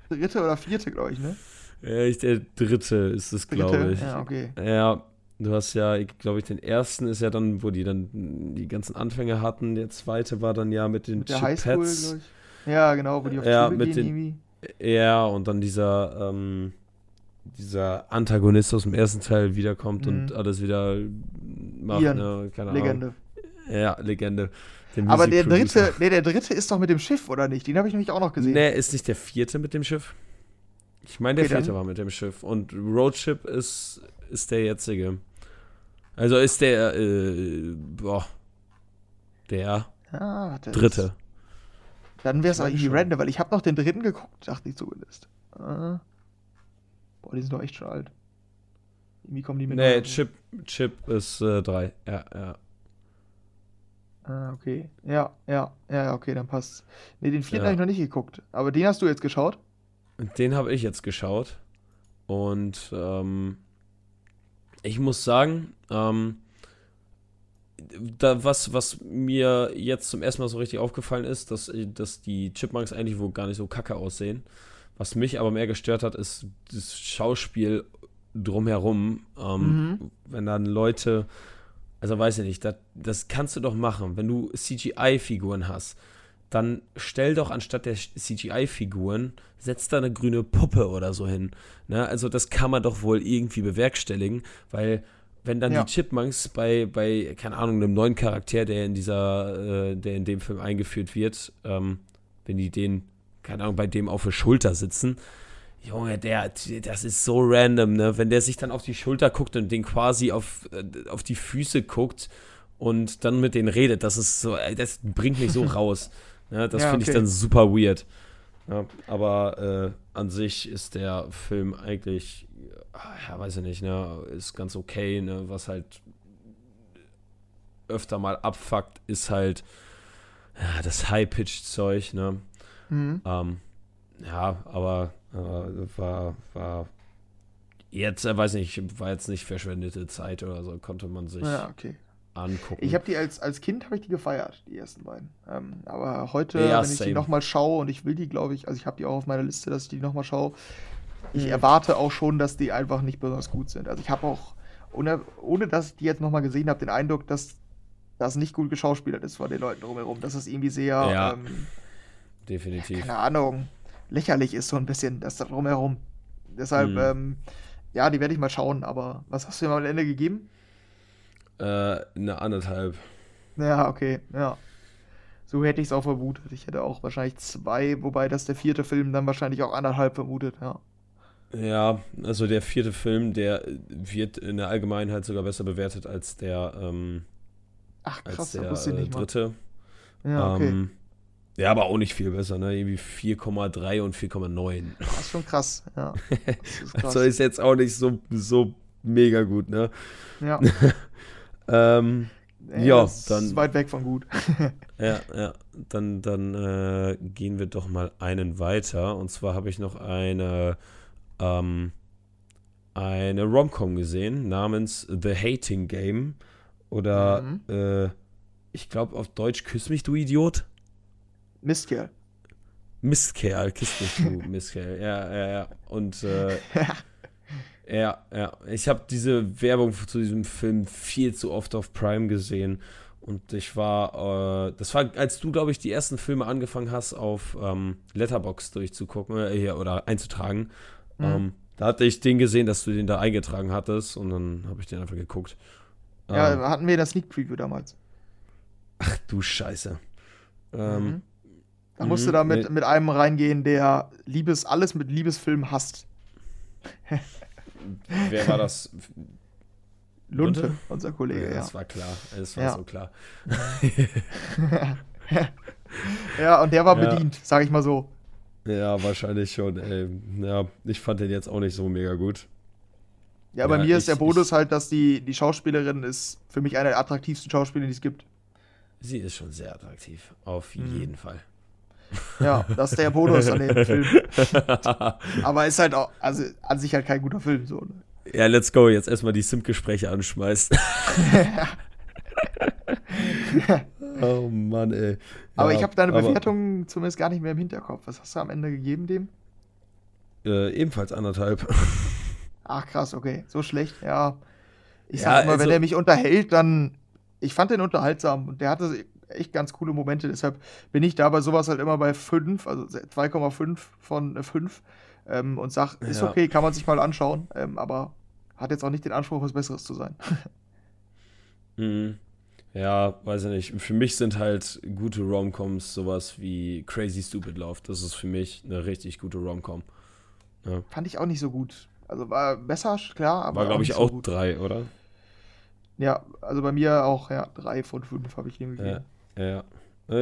dritte oder vierte, glaube ich, ne? Äh, ich, der dritte ist es, glaube ich. Ja, okay. Ja, du hast ja, glaube ich, den ersten ist ja dann, wo die dann die ganzen Anfänge hatten. Der zweite war dann ja mit den Mit der Highschool, Chipettes. glaube ich. Ja, genau, wo die auf Ja, mit gehen den- irgendwie. Ja, und dann dieser, ähm, dieser Antagonist aus dem ersten Teil wiederkommt und Mhm. alles wieder macht, ne? Keine Legende. Ahnung. Ja, Legende. Der Aber der dritte, nee, der dritte ist doch mit dem Schiff, oder nicht? Den habe ich nämlich auch noch gesehen. Nee, ist nicht der vierte mit dem Schiff? Ich meine, der Okay, dann- vierte war mit dem Schiff. Und Roadship ist, ist der jetzige. Also ist der, äh, boah, der Ah, dritte. Dann wäre es meine irgendwie schon. random, weil ich habe noch den dritten geguckt, dachte ich zumindest. Ah. Boah, die sind doch echt schon alt. Irgendwie kommen die mit. Nee, Chip, Chip ist äh, drei. Ja, ja. Ah, okay. Ja, ja, ja, okay, dann passt. Nee, den vierten Ja. habe ich noch nicht geguckt. Aber den hast du jetzt geschaut? Den habe ich jetzt geschaut. Und ähm, ich muss sagen, ähm, da was, was mir jetzt zum ersten Mal so richtig aufgefallen ist, dass, dass die Chipmunks eigentlich wohl gar nicht so kacke aussehen. Was mich aber mehr gestört hat, ist das Schauspiel drumherum. Ähm, Mhm. Wenn dann Leute, also weiß ich nicht, das, das kannst du doch machen, wenn du CGI-Figuren hast. Dann stell doch anstatt der CGI-Figuren, setz da eine grüne Puppe oder so hin. Ne? Also das kann man doch wohl irgendwie bewerkstelligen, weil wenn dann Ja. die Chipmunks bei, bei, keine Ahnung, einem neuen Charakter, der in dieser, äh, der in dem Film eingeführt wird, ähm, wenn die den, keine Ahnung, bei dem auf der Schulter sitzen, Junge, der, das ist so random, ne? Wenn der sich dann auf die Schulter guckt und den quasi auf, äh, auf die Füße guckt und dann mit denen redet, das ist so, das bringt mich so raus. Ne? Das Ja, finde ich okay. dann super weird. Ja, aber äh, an sich ist der Film eigentlich, ja, weiß ich nicht, ne? Ist ganz okay, ne? Was halt öfter mal abfuckt, ist halt ja, das High-Pitched-Zeug, ne? Mhm. Ähm, ja, aber war, war jetzt, äh, weiß nicht, war jetzt nicht verschwendete Zeit oder so, konnte man sich Ja, okay. angucken. Ich habe die als, als Kind habe ich die gefeiert, die ersten beiden. Ähm, aber heute, Ja, wenn ich same. die nochmal schaue und ich will die, glaube ich, also ich habe die auch auf meiner Liste, dass ich die nochmal schaue. Ich Mhm. erwarte auch schon, dass die einfach nicht besonders gut sind. Also ich habe auch, ohne, ohne dass ich die jetzt nochmal gesehen habe, den Eindruck, dass das nicht gut geschauspielert ist von den Leuten drumherum. Dass es irgendwie sehr, Ja. ähm, Definitiv. keine Ahnung, lächerlich ist so ein bisschen, das da drumherum. Deshalb, Mhm. ähm, ja, die werde ich mal schauen, aber was hast du mir am Ende gegeben? Äh, eine anderthalb. Ja, okay, ja. So hätte ich es auch vermutet. Ich hätte auch wahrscheinlich zwei, wobei das der vierte Film dann wahrscheinlich auch anderthalb vermutet, ja. Ja, also der vierte Film, der wird in der Allgemeinheit sogar besser bewertet als der, ähm, Ach als krass, der das wusste ich äh, nicht mal. dritte. Ja, okay. Ähm, ja, aber auch nicht viel besser, ne? Irgendwie 4,3 und 4,9. Das ist schon krass, ja. Das ist krass. Also ist jetzt auch nicht so, so mega gut, ne? ja. Ähm, Ey, Ja, das dann- Ist weit weg von gut. Ja, ja, dann, dann äh, gehen wir doch mal einen weiter. Und zwar habe ich noch eine, ähm, eine Romcom gesehen namens The Hating Game. Oder Mhm. äh, ich glaube auf Deutsch Küss mich, du Idiot. Mistkerl. Mistkerl, küss mich, du Mistkerl. Ja, ja, ja. Und äh, ja, ja. Ich habe diese Werbung zu diesem Film viel zu oft auf Prime gesehen. Und ich war, äh, das war, als du, glaube ich, die ersten Filme angefangen hast, auf ähm, Letterbox durchzugucken äh, oder einzutragen. Mhm. Ähm, da hatte ich den gesehen, dass du den da eingetragen hattest. Und dann habe ich den einfach geguckt. Ja, Ähm, hatten wir das Sneak Preview damals. ach du Scheiße. Ähm, Mhm. Da mhm, musst du da mit, nee. mit einem reingehen, der Liebes, alles mit Liebesfilmen hasst. Wer war das? Lunte, Lunte? unser Kollege, ja. Das war klar. Es war Ja. so klar. Ja, und der war Ja. bedient, sag ich mal so. Ja, wahrscheinlich schon. Ey. Ja, ich fand den jetzt auch nicht so mega gut. Ja, bei Ja, mir ist ich- der Bonus halt, dass die, die Schauspielerin ist für mich eine der attraktivsten Schauspieler, die es gibt. Sie ist schon sehr attraktiv. Auf Mhm. jeden Fall. Ja, das ist der Bonus an dem Film. Aber ist halt auch, also an sich halt kein guter Film. So, ne? Ja, let's go. Jetzt erstmal die Sim-Gespräche anschmeißt. oh Mann, ey. Aber Ja, ich habe deine aber, Bewertung zumindest gar nicht mehr im Hinterkopf. Was hast du am Ende gegeben dem? Äh, ebenfalls anderthalb. Ach krass, okay. So schlecht, ja. Ich Ja, sag immer, also- wenn der mich unterhält, dann. Ich fand den unterhaltsam und der hatte echt ganz coole Momente. Deshalb bin ich da bei sowas halt immer bei 5, also 2,5 von 5. Ähm, und sag, ist Ja. okay, kann man sich mal anschauen. Ähm, aber hat jetzt auch nicht den Anspruch, was Besseres zu sein. Mhm. Ja, weiß ich nicht. Für mich sind halt gute Romcoms sowas wie Crazy Stupid Love. Das ist für mich eine richtig gute Romcom. Fand ich auch nicht so gut. Also war besser, klar, aber. War, glaube ich, auch gut. drei, oder? Ja, also bei mir auch, ja, 3 von 5 habe ich gegeben. Ja. Äh,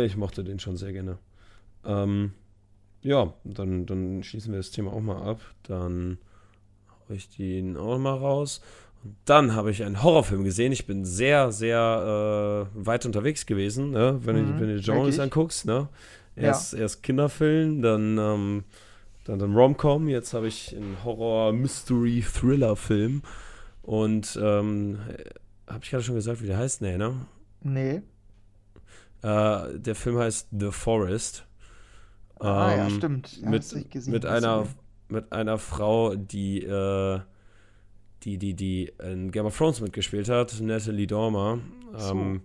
Ich mochte den schon sehr gerne. Ähm, ja, dann, dann schließen wir das Thema auch mal ab. Dann hau ich den auch mal raus. Und dann habe ich einen Horrorfilm gesehen. Ich bin sehr, sehr äh, weit unterwegs gewesen, ne? wenn, Mhm, du, wenn du die Genres anguckst. Ne? Ja. Erst, erst Kinderfilm, dann, ähm, dann, dann Romcom. Jetzt habe ich einen Horror-Mystery-Thriller-Film. Und ähm, habe ich gerade schon gesagt, wie der heißt? Nee, ne? Nee. Äh, der Film heißt The Forest. Ah, ja, Ähm, stimmt. Ja, mit, gesehen, mit, einer, mit einer Frau, die, äh, die, die, die in Game of Thrones mitgespielt hat, Natalie Dormer. So. Ähm,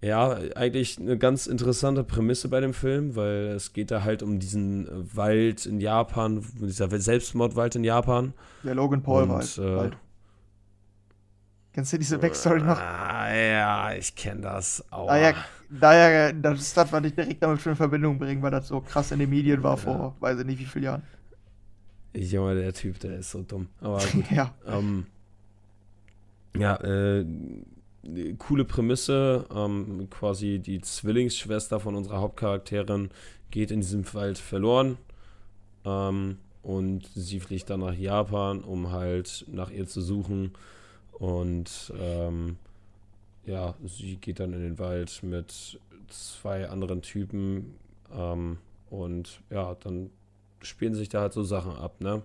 ja, eigentlich eine ganz interessante Prämisse bei dem Film, weil es geht da halt um diesen Wald in Japan, dieser Selbstmordwald in Japan. Der Logan Paul Und, war halt. äh. Kennst du diese Backstory noch? Ah, ja, ich kenne das auch. Daher, daher, das darf man nicht direkt damit schon in Verbindung bringen, weil das so krass in den Medien war vor, weiß ich nicht wie vielen Jahren. Junge, der Typ, der ist so dumm. Aber gut. Ja. Ähm, ja, äh, coole Prämisse. Ähm, quasi die Zwillingsschwester von unserer Hauptcharakterin geht in diesem Wald verloren. Ähm, und sie fliegt dann nach Japan, um halt nach ihr zu suchen. Und ähm, ja, sie geht dann in den Wald mit zwei anderen Typen. Ähm, und ja, dann spielen sich da halt so Sachen ab, ne?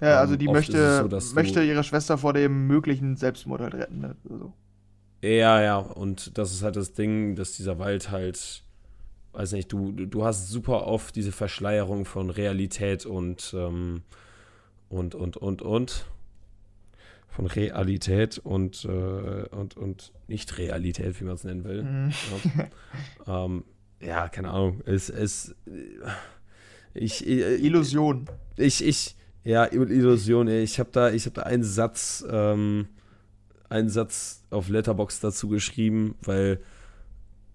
Ja, also Ähm, die möchte, so, möchte ihre Schwester vor dem möglichen Selbstmord halt retten. Ne? Also, Ja, ja, und das ist halt das Ding, dass dieser Wald halt, weiß nicht, du, du du hast super oft diese Verschleierung von Realität und, ähm, und, und, und, und, von Realität und, äh, und, und Nicht-Realität, wie man es nennen will. mhm. Ja, ähm, ja keine Ahnung, es, es, ich, ich, Illusion. ich, ich, ja, Illusion, ich habe da, ich habe da einen Satz, ähm, einen Satz auf Letterbox dazu geschrieben, weil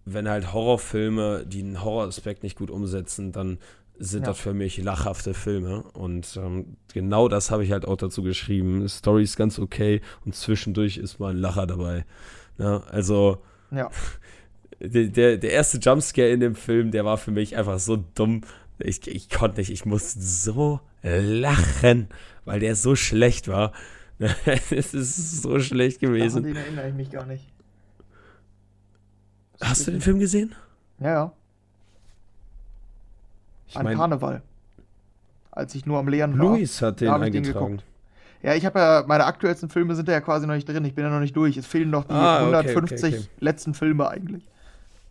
wenn halt Horrorfilme, die einen Horroraspekt nicht gut umsetzen, dann sind Ja. das für mich lachhafte Filme. Und ähm, genau das habe ich halt auch dazu geschrieben. Story ist ganz okay und zwischendurch ist mal ein Lacher dabei. Ja, also Ja. der, der, der erste Jumpscare in dem Film, der war für mich einfach so dumm. Ich, ich konnte nicht, ich musste so lachen, weil der so schlecht war. es ist so schlecht An gewesen. den erinnere ich mich gar nicht. Hast du den Film gesehen? Ja, ja. Ich An meine, Karneval. Als ich nur am Leeren war. Luis hat den da den eingetragen. geguckt. Ja, ich habe ja, meine aktuellsten Filme sind ja quasi noch nicht drin. Ich bin ja noch nicht durch. Es fehlen noch die Ah, okay, 150 okay, okay. letzten Filme eigentlich.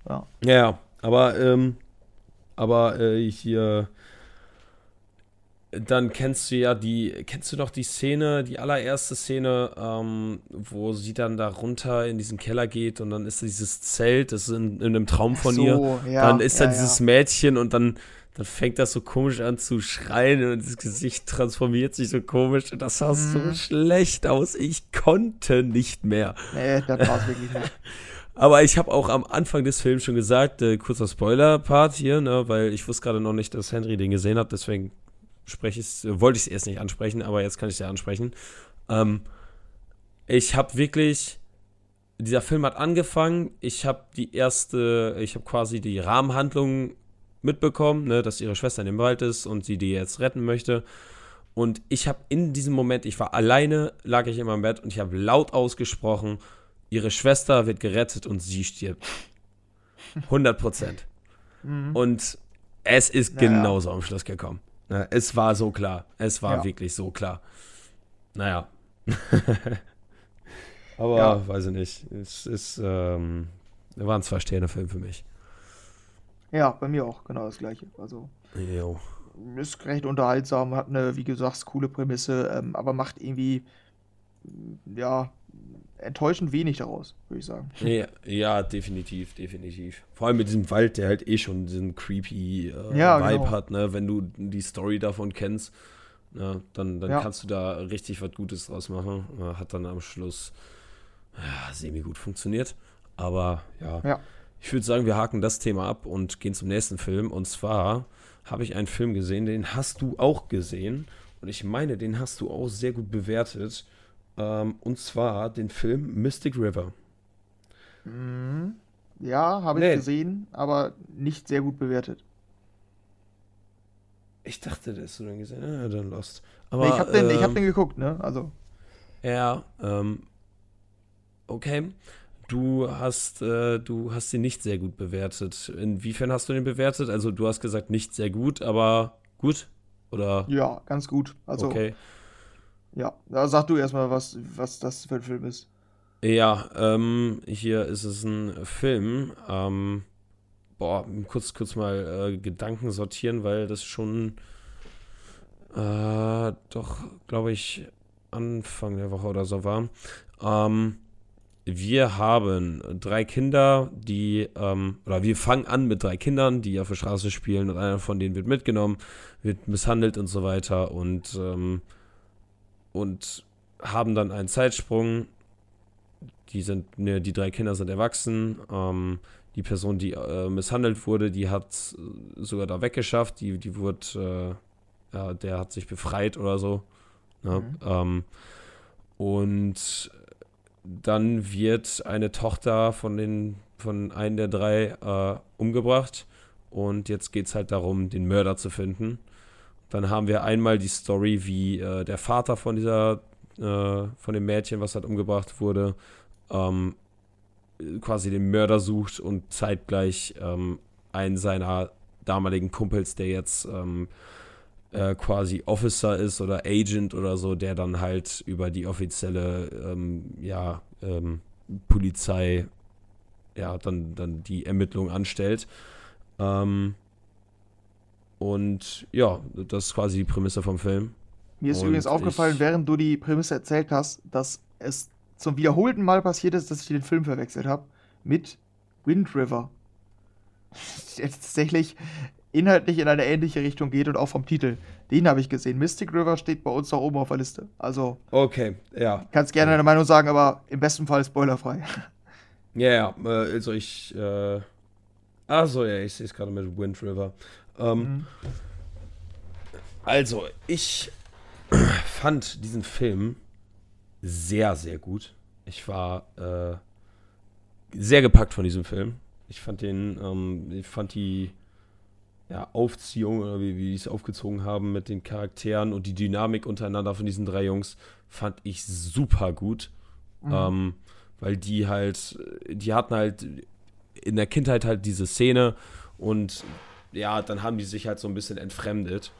Ja. Ja, aber, ähm, aber äh, hier, dann kennst du ja die, kennst du noch die Szene, die allererste Szene, ähm, wo sie dann da runter in diesen Keller geht und dann ist dieses Zelt, das ist in, in einem Traum von so, ihr. ja, dann ist da ja, dieses ja. Mädchen und dann, dann fängt das so komisch an zu schreien und das Gesicht transformiert sich so komisch und das sah so Mhm. schlecht aus. Ich konnte nicht mehr. Nee, das war's wirklich nicht. Aber ich habe auch am Anfang des Films schon gesagt, äh, kurzer Spoiler-Part hier, ne, weil ich wusste gerade noch nicht, dass Henry den gesehen hat, deswegen spreche äh, wollte ich es erst nicht ansprechen, aber jetzt kann ich es ja ansprechen. Ähm, ich habe wirklich, dieser Film hat angefangen, ich habe die erste, ich habe quasi die Rahmenhandlung mitbekommen, ne, dass ihre Schwester in dem Wald ist und sie die jetzt retten möchte. Und ich habe in diesem Moment, ich war alleine, lag ich in meinem Bett und ich habe laut ausgesprochen, ihre Schwester wird gerettet und sie stirbt. 100 Prozent. Mhm. Und es ist Naja. genauso am Schluss gekommen. Ne, Es war so klar. Es war Ja. wirklich so klar. Naja. Aber Ja. weiß ich nicht. Es ist, ähm, war ein Zwei-Sterne-Film für mich. Ja, bei mir auch genau das gleiche. Also Jo. ist recht unterhaltsam, hat eine, wie gesagt, coole Prämisse, ähm, aber macht irgendwie ja enttäuschend wenig daraus, würde ich sagen. Ja, ja, definitiv, definitiv. Vor allem mit diesem Wald, der halt eh schon diesen creepy äh, Ja, Vibe genau. hat, ne? Wenn du die Story davon kennst, ne? dann, dann Ja. kannst du da richtig was Gutes draus machen. Äh, Hat dann am Schluss ja, semi-gut funktioniert. Aber ja, Ja. Ich würde sagen, wir haken das Thema ab und gehen zum nächsten Film. Und zwar habe ich einen Film gesehen, den hast du auch gesehen. Und ich meine, den hast du auch sehr gut bewertet. Ähm, und zwar den Film Mystic River. Mhm. Ja, habe ich Nee. gesehen, aber nicht sehr gut bewertet. Ich dachte, das hast du dann gesehen. Ah, dann Lost. Nee, Aber, ich habe den, ich hab ähm, den geguckt, ne? Also, Ja, ähm, okay. Du hast, äh, du hast ihn nicht sehr gut bewertet. Inwiefern hast du den bewertet? Also du hast gesagt, nicht sehr gut, aber gut? Oder? ja, ganz gut. Also, Okay. ja. Da sag du erstmal, was, was das für ein Film ist. Ja, ähm, hier ist es ein Film. Ähm, boah, kurz, kurz mal äh, Gedanken sortieren, weil das schon äh, doch, glaube ich, Anfang der Woche oder so war. Ähm, wir haben drei Kinder, die, ähm, oder wir fangen an mit drei Kindern, die auf der Straße spielen und einer von denen wird mitgenommen, wird misshandelt und so weiter und, ähm, und haben dann einen Zeitsprung. Die sind, ne, die drei Kinder sind erwachsen. Ähm, die Person, die äh, misshandelt wurde, die hat sogar da weggeschafft. Die, die wurde, äh, ja, der hat sich befreit oder so. Ne? Mhm. Ähm, und dann wird eine Tochter von den von einem der drei äh, umgebracht und jetzt geht es halt darum, den Mörder zu finden. Dann haben wir einmal die Story, wie äh, der Vater von dieser äh, von dem Mädchen, was halt umgebracht wurde, ähm, quasi den Mörder sucht und zeitgleich ähm, einen seiner damaligen Kumpels, der jetzt ähm, äh, quasi Officer ist oder Agent oder so, der dann halt über die offizielle ähm, ja, ähm, Polizei ja, dann, dann die Ermittlung anstellt. Ähm, und ja, das ist quasi die Prämisse vom Film. Mir ist Und übrigens aufgefallen, ich- während du die Prämisse erzählt hast, dass es zum wiederholten Mal passiert ist, dass ich den Film verwechselt habe mit Wind River. Tatsächlich inhaltlich in eine ähnliche Richtung geht und auch vom Titel. Den habe ich gesehen. Mystic River steht bei uns da oben auf der Liste. Also Okay, ja. kannst gerne deine Meinung sagen, aber im besten Fall spoilerfrei. Ja, ja, äh, also ich, äh, achso, ja, ich sehe es gerade mit Wind River. Ähm, Mhm. Also, ich fand diesen Film sehr, sehr gut. Ich war äh, sehr gepackt von diesem Film. Ich fand den, ähm, ich fand die ja, Aufziehung oder wie, wie die es aufgezogen haben mit den Charakteren und die Dynamik untereinander von diesen drei Jungs fand ich super gut. Mhm. Ähm, weil die halt, die hatten halt in der Kindheit halt diese Szene und ja, dann haben die sich halt so ein bisschen entfremdet.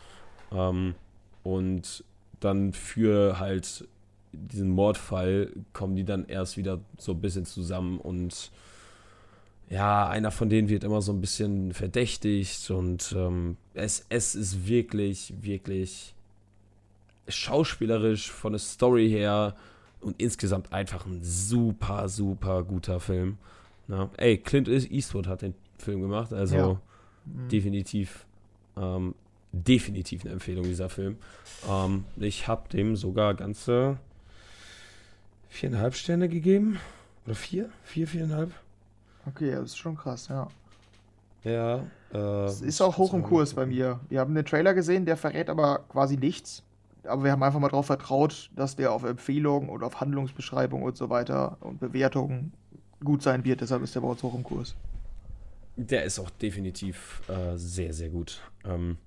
Ähm, und dann für halt diesen Mordfall kommen die dann erst wieder so ein bisschen zusammen und ja, einer von denen wird immer so ein bisschen verdächtigt und ähm, es, es ist wirklich, wirklich schauspielerisch von der Story her und insgesamt einfach ein super, super guter Film. Na, ey, Clint Eastwood hat den Film gemacht, also ja. mhm. definitiv, ähm, definitiv eine Empfehlung dieser Film. Ähm, ich habe dem sogar ganze viereinhalb Sterne gegeben. Oder vier? Vier, viereinhalb? Okay, das ist schon krass, ja. Ja. Äh, es ist auch hoch im Kurs bei mir. Wir haben den Trailer gesehen, der verrät aber quasi nichts. Aber wir haben einfach mal darauf vertraut, dass der auf Empfehlungen und auf Handlungsbeschreibungen und so weiter und Bewertungen gut sein wird. Deshalb ist der bei uns hoch im Kurs. Der ist auch definitiv äh, sehr, sehr gut. Ähm,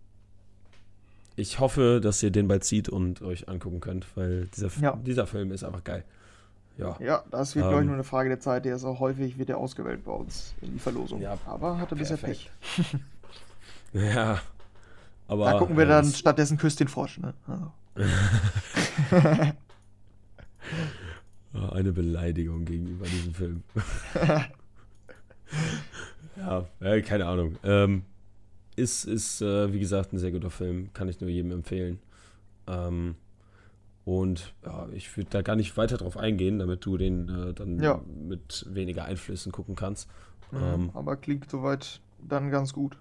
ich hoffe, dass ihr den bald zieht und euch angucken könnt, weil dieser, ja. dieser Film ist einfach geil. Ja, ja das wird, ähm, glaube ich, nur eine Frage der Zeit. Der ist auch häufig, wird ausgewählt bei uns in die Verlosung. Ja, aber hatte bisher Pech. ja, aber. Da gucken wir dann stattdessen Küss den Frosch, ne? Also. Eine Beleidigung gegenüber diesem Film. ja, ja, keine Ahnung. Ähm, ist, ist äh, wie gesagt, ein sehr guter Film. Kann ich nur jedem empfehlen. Ähm, und ja, ich würde da gar nicht weiter drauf eingehen, damit du den äh, dann ja. mit weniger Einflüssen gucken kannst. Mhm, ähm, aber klingt soweit dann ganz gut.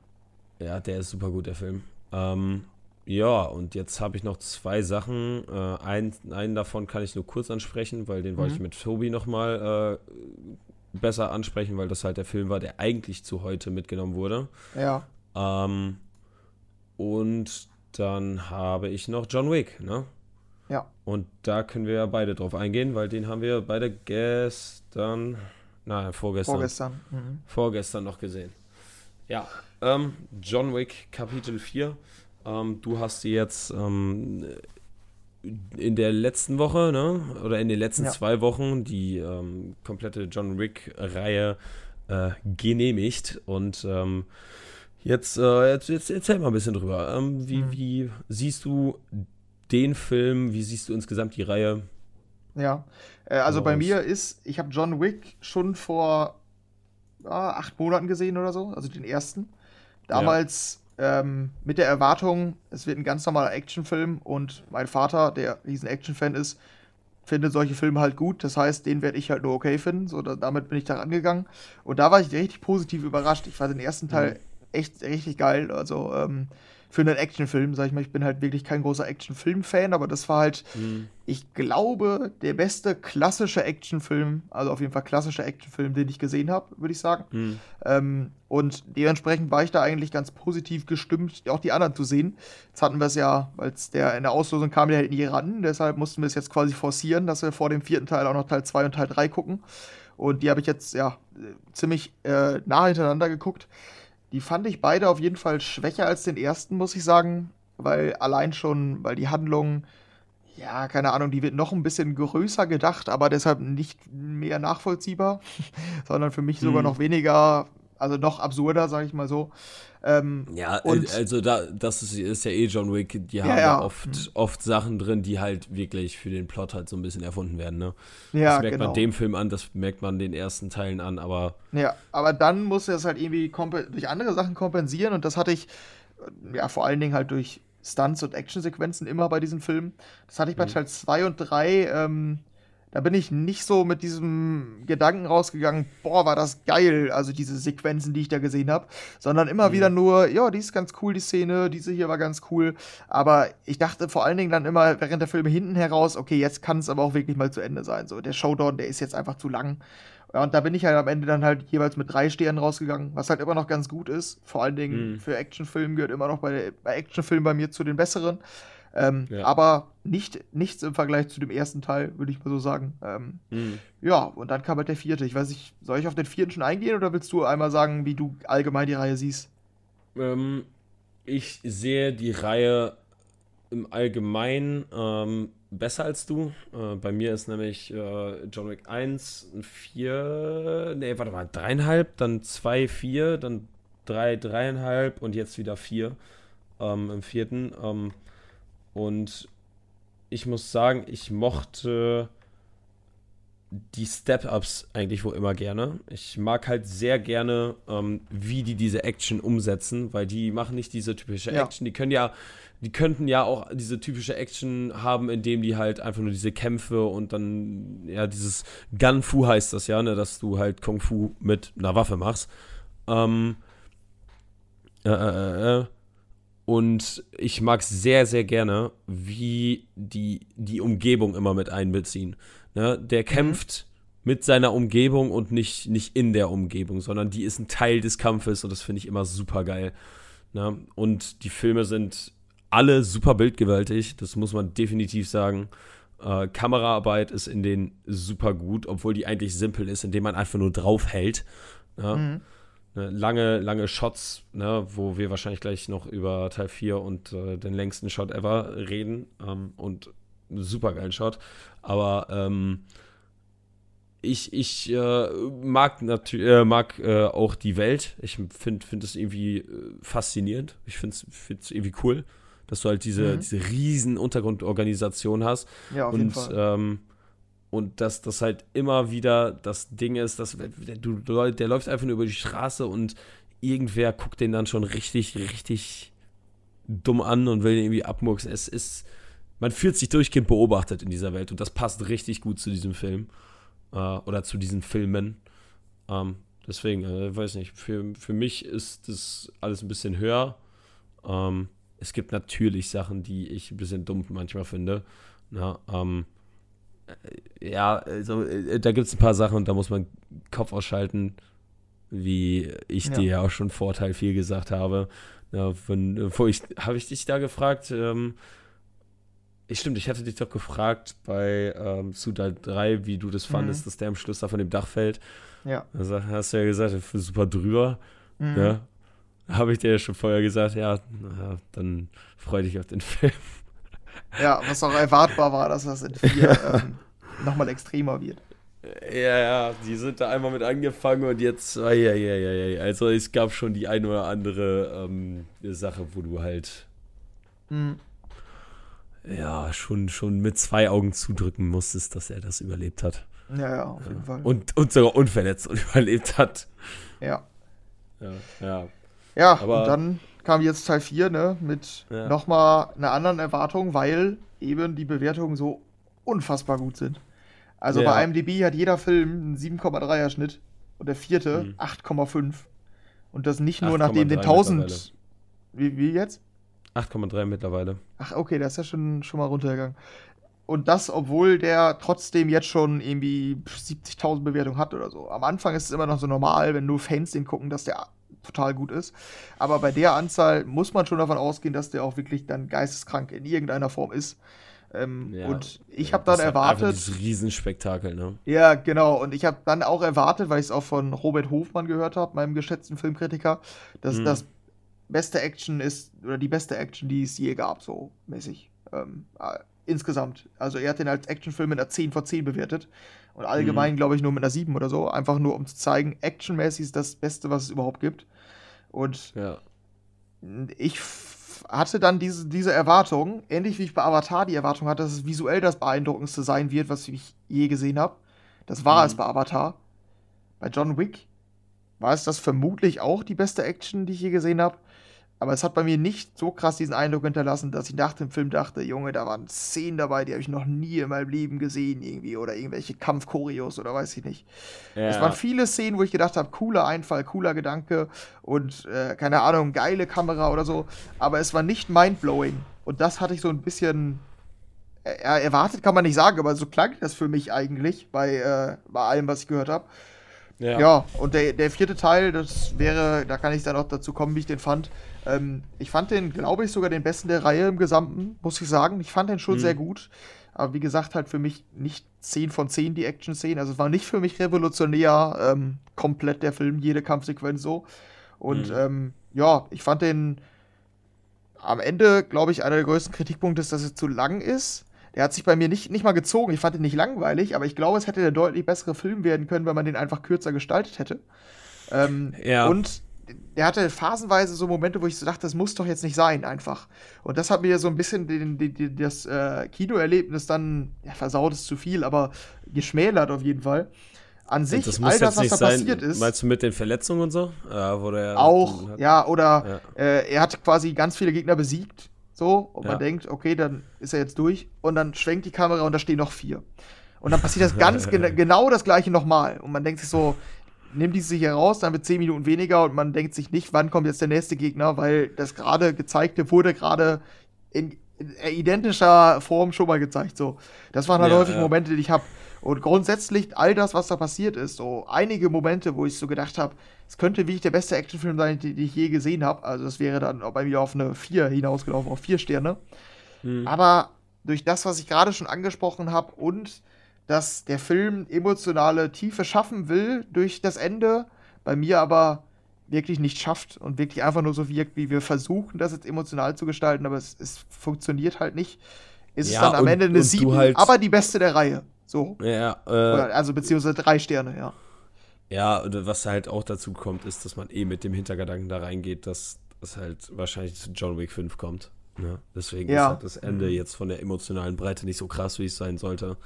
Ja, der ist super gut, der Film. Ähm, ja, und jetzt habe ich noch zwei Sachen. Äh, ein, einen davon kann ich nur kurz ansprechen, weil den mhm. wollte ich mit Tobi nochmal äh, besser ansprechen, weil das halt der Film war, der eigentlich zu heute mitgenommen wurde. Ja. Ähm, und dann habe ich noch John Wick, ne? Ja. Und da können wir ja beide drauf eingehen, weil den haben wir beide gestern, nein, vorgestern. Vorgestern. Mhm. Vorgestern noch gesehen. Ja, ähm, John Wick Kapitel 4. Ähm, du hast die jetzt ähm, in der letzten Woche, ne? Oder in den letzten ja. zwei Wochen die ähm, komplette John Wick-Reihe äh, genehmigt. Und ähm, jetzt, äh, jetzt, jetzt, erzähl mal ein bisschen drüber. Ähm, wie, mhm. wie siehst du den Film? Wie siehst du insgesamt die Reihe? Ja, äh, also oh, bei mir ist, ich habe John Wick schon vor ah, acht Monaten gesehen oder so, also den ersten. Damals ja. ähm, mit der Erwartung, es wird ein ganz normaler Actionfilm und mein Vater, der riesen Action-Fan ist, findet solche Filme halt gut. Das heißt, den werde ich halt nur okay finden. So, da, damit bin ich da rangegangen. Und da war ich richtig positiv überrascht. Ich fand den ersten Teil mhm. echt richtig geil. Also, ähm, für einen Actionfilm, sag ich mal. Ich bin halt wirklich kein großer Actionfilm-Fan, aber das war halt, mhm. ich glaube, der beste klassische Actionfilm, also auf jeden Fall klassischer Actionfilm, den ich gesehen habe, würde ich sagen. Mhm. Ähm, und dementsprechend war ich da eigentlich ganz positiv gestimmt, auch die anderen zu sehen. Jetzt hatten wir es ja, weil es der in der Auslosung kam, der halt nie ran, deshalb mussten wir es jetzt quasi forcieren, dass wir vor dem vierten Teil auch noch Teil 2 und Teil 3 gucken. Und die habe ich jetzt ja ziemlich äh, nah hintereinander geguckt. Die fand ich beide auf jeden Fall schwächer als den ersten, muss ich sagen. Weil allein schon, weil die Handlung, ja, keine Ahnung, die wird noch ein bisschen größer gedacht, aber deshalb nicht mehr nachvollziehbar, sondern für mich sogar hm. noch weniger also noch absurder, sage ich mal so. Ähm, ja, und, also da, das ist, ist, ja eh John Wick, die haben ja, oft, mhm. oft Sachen drin, die halt wirklich für den Plot halt so ein bisschen erfunden werden, ne? Ja, das merkt genau. man dem Film an, das merkt man den ersten Teilen an, aber. Ja, aber dann muss er es halt irgendwie durch andere Sachen kompensieren und das hatte ich ja vor allen Dingen halt durch Stunts und Actionsequenzen immer bei diesen Filmen. Das hatte ich bei mhm. Teil 2 und 3 ähm, da bin ich nicht so mit diesem Gedanken rausgegangen, boah, war das geil, also diese Sequenzen, die ich da gesehen habe, sondern immer mhm. wieder nur, ja, die ist ganz cool, die Szene, diese hier war ganz cool, aber ich dachte vor allen Dingen dann immer während der Filme hinten heraus, okay, jetzt kann es aber auch wirklich mal zu Ende sein, so, der Showdown, der ist jetzt einfach zu lang. Ja, und da bin ich halt am Ende dann halt jeweils mit drei Sternen rausgegangen, was halt immer noch ganz gut ist. Vor allen Dingen mhm. für Actionfilme gehört immer noch bei, bei Actionfilmen bei mir zu den besseren. Ähm, ja. Aber nicht, nichts im Vergleich zu dem ersten Teil, würde ich mal so sagen. Ähm, mhm. Ja, und dann kam halt der vierte. Ich weiß nicht, soll ich auf den vierten schon eingehen oder willst du einmal sagen, wie du allgemein die Reihe siehst? Ähm, ich sehe die Reihe im Allgemeinen ähm, besser als du. Äh, bei mir ist nämlich äh, John Wick 1 ein 4, nee, warte mal, dreieinhalb, dann 2, 4, dann 3, drei, 3,5 und jetzt wieder 4 ähm, im vierten. Ähm, und ich muss sagen, ich mochte die Step-Ups eigentlich wo immer gerne. Ich mag halt sehr gerne, ähm, wie die diese Action umsetzen, weil die machen nicht diese typische Ja. Action. Die können ja, die könnten ja auch diese typische Action haben, indem die halt einfach nur diese Kämpfe und dann, ja, dieses Gun-Fu heißt das ja, ne, dass du halt Kung Fu mit einer Waffe machst. Ähm, äh, äh, äh, und ich mag sehr, sehr gerne, wie die die Umgebung immer mit einbeziehen. Ne? Der kämpft mit seiner Umgebung und nicht, nicht in der Umgebung, sondern die ist ein Teil des Kampfes und das finde ich immer super geil. Ne? Und die Filme sind alle super bildgewaltig, das muss man definitiv sagen. Äh, Kameraarbeit ist in denen super gut, obwohl die eigentlich simpel ist, indem man einfach nur draufhält. Ne? Mhm. Ne, lange, lange Shots, ne, wo wir wahrscheinlich gleich noch über Teil 4 und äh, den längsten Shot ever reden. Ähm, und einen super geilen Shot. Aber ähm, ich, ich äh, mag natürlich äh, mag äh, auch die Welt. Ich finde find es irgendwie äh, faszinierend. Ich finde es irgendwie cool, dass du halt diese, Mhm. diese riesen Untergrundorganisation hast. Ja, auf jeden Und, Fall. ähm, und dass das halt immer wieder das Ding ist, dass der, du, der läuft einfach nur über die Straße und irgendwer guckt den dann schon richtig, richtig dumm an und will den irgendwie abmurksen. Es ist, man fühlt sich durchgehend beobachtet in dieser Welt und das passt richtig gut zu diesem Film äh, oder zu diesen Filmen. Ähm, deswegen, äh, weiß nicht, für, für mich ist das alles ein bisschen höher. Ähm, es gibt natürlich Sachen, die ich ein bisschen dumm manchmal finde. Na, ähm, äh, ja, also äh, da gibt es ein paar Sachen und da muss man Kopf ausschalten, wie ich Ja. dir ja auch schon vor Teil 4 gesagt habe. Ja, äh, wo ich, habe ich dich da gefragt? Ähm, ich, stimmt, ich hatte dich doch gefragt bei ähm, Teil 3, wie du das fandest, Mhm. dass der am Schluss da von dem Dach fällt. ja. Also hast du ja gesagt, super drüber. Mhm. Ja. Habe ich dir ja schon vorher gesagt, ja, na, dann freu dich auf den Film. Ja, was auch erwartbar war, dass das in 4 ähm, nochmal extremer wird. Ja, ja, die sind da einmal mit angefangen und jetzt, ah, ja, ja, ja, ja. Also es gab schon die eine oder andere ähm, Sache, wo du halt, Mhm. ja, schon, schon mit zwei Augen zudrücken musstest, dass er das überlebt hat. Ja, ja, auf jeden Fall. Und, und sogar unverletzt und überlebt hat. ja. Ja, ja. Ja, Aber- und dann kam jetzt Teil 4, ne, mit Ja. nochmal einer anderen Erwartung, weil eben die Bewertungen so unfassbar gut sind. Also Ja. bei IMDb hat jeder Film einen 7,3er Schnitt und der vierte Mhm. 8,5. Und das nicht nur nachdem den 8,3 1000. Wie, wie jetzt? 8,3 mittlerweile. Ach, okay, das ist ja schon, schon mal runtergegangen. Und das, obwohl der trotzdem jetzt schon irgendwie 70.000 Bewertungen hat oder so. Am Anfang ist es immer noch so normal, wenn nur Fans den gucken, dass der total gut ist. Aber bei der Anzahl muss man schon davon ausgehen, dass der auch wirklich dann geisteskrank in irgendeiner Form ist. Ähm, Ja. und ich habe dann das ist halt einfach erwartet, Dieses Riesenspektakel, ne? ja, genau. Und ich habe dann auch erwartet, weil ich es auch von Robert Hofmann gehört habe, meinem geschätzten Filmkritiker, dass Mhm. das beste Action ist, oder die beste Action, die es je gab, so mäßig. Ähm, äh, insgesamt. Also er hat den als Actionfilm mit einer 10 von 10 bewertet. Und Mhm. allgemein, glaube ich, nur mit einer 7 oder so. Einfach nur, um zu zeigen, actionmäßig ist das Beste, was es überhaupt gibt. Und Ja. ich hatte dann diese, diese Erwartung, ähnlich wie ich bei Avatar die Erwartung hatte, dass es visuell das beeindruckendste sein wird, was ich je gesehen habe. Das war Mhm. es bei Avatar. Bei John Wick war es das vermutlich auch die beste Action, die ich je gesehen habe. Aber es hat bei mir nicht so krass diesen Eindruck hinterlassen, dass ich nach dem Film dachte, Junge, da waren Szenen dabei, die habe ich noch nie in meinem Leben gesehen irgendwie. Oder irgendwelche Kampfchoreos oder weiß ich nicht. Es waren viele Szenen, wo ich gedacht habe, cooler Einfall, cooler Gedanke und äh, keine Ahnung, geile Kamera oder so. Aber es war nicht mindblowing. Und das hatte ich so ein bisschen äh, erwartet, kann man nicht sagen, aber so klang das für mich eigentlich bei, äh, bei allem, was ich gehört habe. ja. Ja, und der, der vierte Teil, das wäre, da kann ich dann auch dazu kommen, wie ich den fand. Ähm, ich fand den, glaube ich, sogar den besten der Reihe im Gesamten, muss ich sagen. Ich fand den schon Mhm. sehr gut. Aber wie gesagt, halt für mich nicht 10 von 10 die Action-Szenen. Also es war nicht für mich revolutionär, ähm, komplett der Film, jede Kampfsequenz so. Und Mhm. ähm, ja, ich fand den am Ende, glaube ich, einer der größten Kritikpunkte ist, dass es zu lang ist. Der hat sich bei mir nicht, nicht mal gezogen. Ich fand ihn nicht langweilig, aber ich glaube, es hätte der deutlich bessere Film werden können, wenn man den einfach kürzer gestaltet hätte. Ähm, Ja. Und der hatte phasenweise so Momente, wo ich so dachte, das muss doch jetzt nicht sein, einfach. Und das hat mir so ein bisschen den, den, den, das äh, Kinoerlebnis dann, ja, versaut ist zu viel, aber geschmälert auf jeden Fall. An sich, das all das, was da sein, passiert ist. Meinst du mit den Verletzungen und so? Ja, wo der auch, hat, ja, oder ja. Äh, er hat quasi ganz viele Gegner besiegt, so, und ja. man denkt, okay, dann ist er jetzt durch, und dann schwenkt die Kamera und da stehen noch vier. Und dann passiert das ganz gen genau das gleiche nochmal. Und man denkt sich so, nimmt die sich heraus, dann wird 10 Minuten weniger und man denkt sich nicht, wann kommt jetzt der nächste Gegner, weil das gerade gezeigte wurde gerade in, in, identischer Form schon mal gezeigt. So, das waren halt ja, häufig ja. Momente, die ich habe. Und grundsätzlich all das, was da passiert ist, so einige Momente, wo ich so gedacht habe, es könnte wirklich der beste Actionfilm sein, den, den ich je gesehen habe. Also das wäre dann bei mir auf eine 4 hinausgelaufen, auf 4 Sterne. Hm. Aber durch das, was ich gerade schon angesprochen habe und dass der Film emotionale Tiefe schaffen will durch das Ende, bei mir aber wirklich nicht schafft und wirklich einfach nur so wirkt, wie wir versuchen, das jetzt emotional zu gestalten, aber es, es funktioniert halt nicht. Ist ja, es dann am und, Ende eine 7, halt aber die beste der Reihe. So. Ja, äh, also beziehungsweise drei Sterne, ja. Ja, was halt auch dazu kommt, ist, dass man eh mit dem Hintergedanken da reingeht, dass es halt wahrscheinlich zu John Wick 5 kommt. Ne? Deswegen ja. ist halt das Ende jetzt von der emotionalen Breite nicht so krass, wie es sein sollte.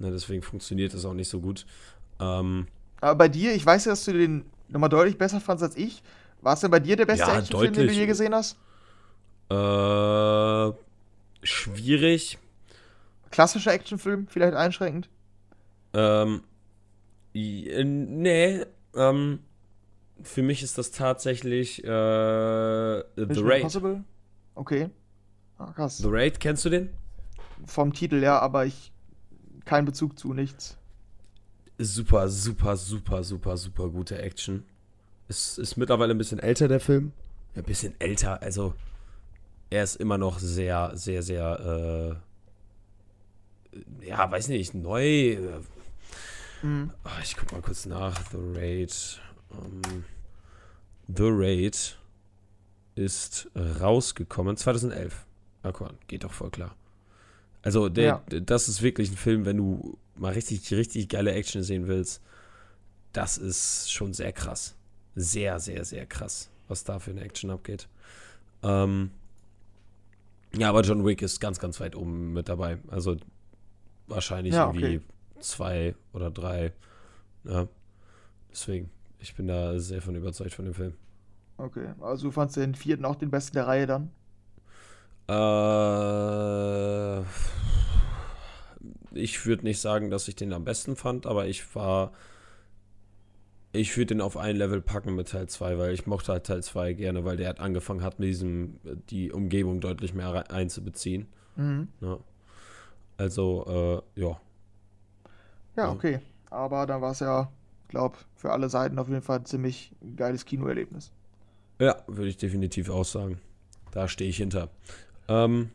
Ne, deswegen funktioniert das auch nicht so gut. Ähm, Aber bei dir, ich weiß ja, dass du den nochmal deutlich besser fandst als ich. War es denn bei dir der beste ja, Actionfilm, den du je gesehen hast? Äh, schwierig. Klassischer Actionfilm, vielleicht einschränkend? Ähm, äh, nee, ähm, für mich ist das tatsächlich äh, The Raid. Impossible? Okay. Ah, krass. The Raid, kennst du den? Vom Titel, ja, aber ich keinen Bezug zu, nichts. Super, super, super, super, super gute Action. Es ist mittlerweile ein bisschen älter, der Film. Ein bisschen älter, also er ist immer noch sehr, sehr, sehr, äh, ja, weiß nicht, neu. Mhm. Ach, ich guck mal kurz nach. The Raid. Um, ähm, The Raid ist rausgekommen 2011. Na komm, geht doch voll klar. Also, der, ja. das ist wirklich ein Film, wenn du mal richtig, richtig geile Action sehen willst. Das ist schon sehr krass. Sehr, sehr, sehr krass, was da für eine Action abgeht. Ähm, ja, aber John Wick ist ganz, ganz weit oben mit dabei. Also wahrscheinlich ja, okay. irgendwie zwei oder drei. Ja. Deswegen, ich bin da sehr von überzeugt von dem Film. Okay, also du fandst den vierten auch den besten der Reihe dann? Äh, ich würde nicht sagen, dass ich den am besten fand, aber ich war. Ich würde den auf ein Level packen mit Teil 2, weil ich mochte halt Teil 2 gerne, weil der hat angefangen hat, mit diesem, die Umgebung deutlich mehr einzubeziehen. Mhm. Ja. Also, äh, ja. Ja, okay. Aber dann war es ja, glaube für alle Seiten auf jeden Fall ein ziemlich geiles Kinoerlebnis. Ja, würde ich definitiv auch sagen. Da stehe ich hinter. Ähm,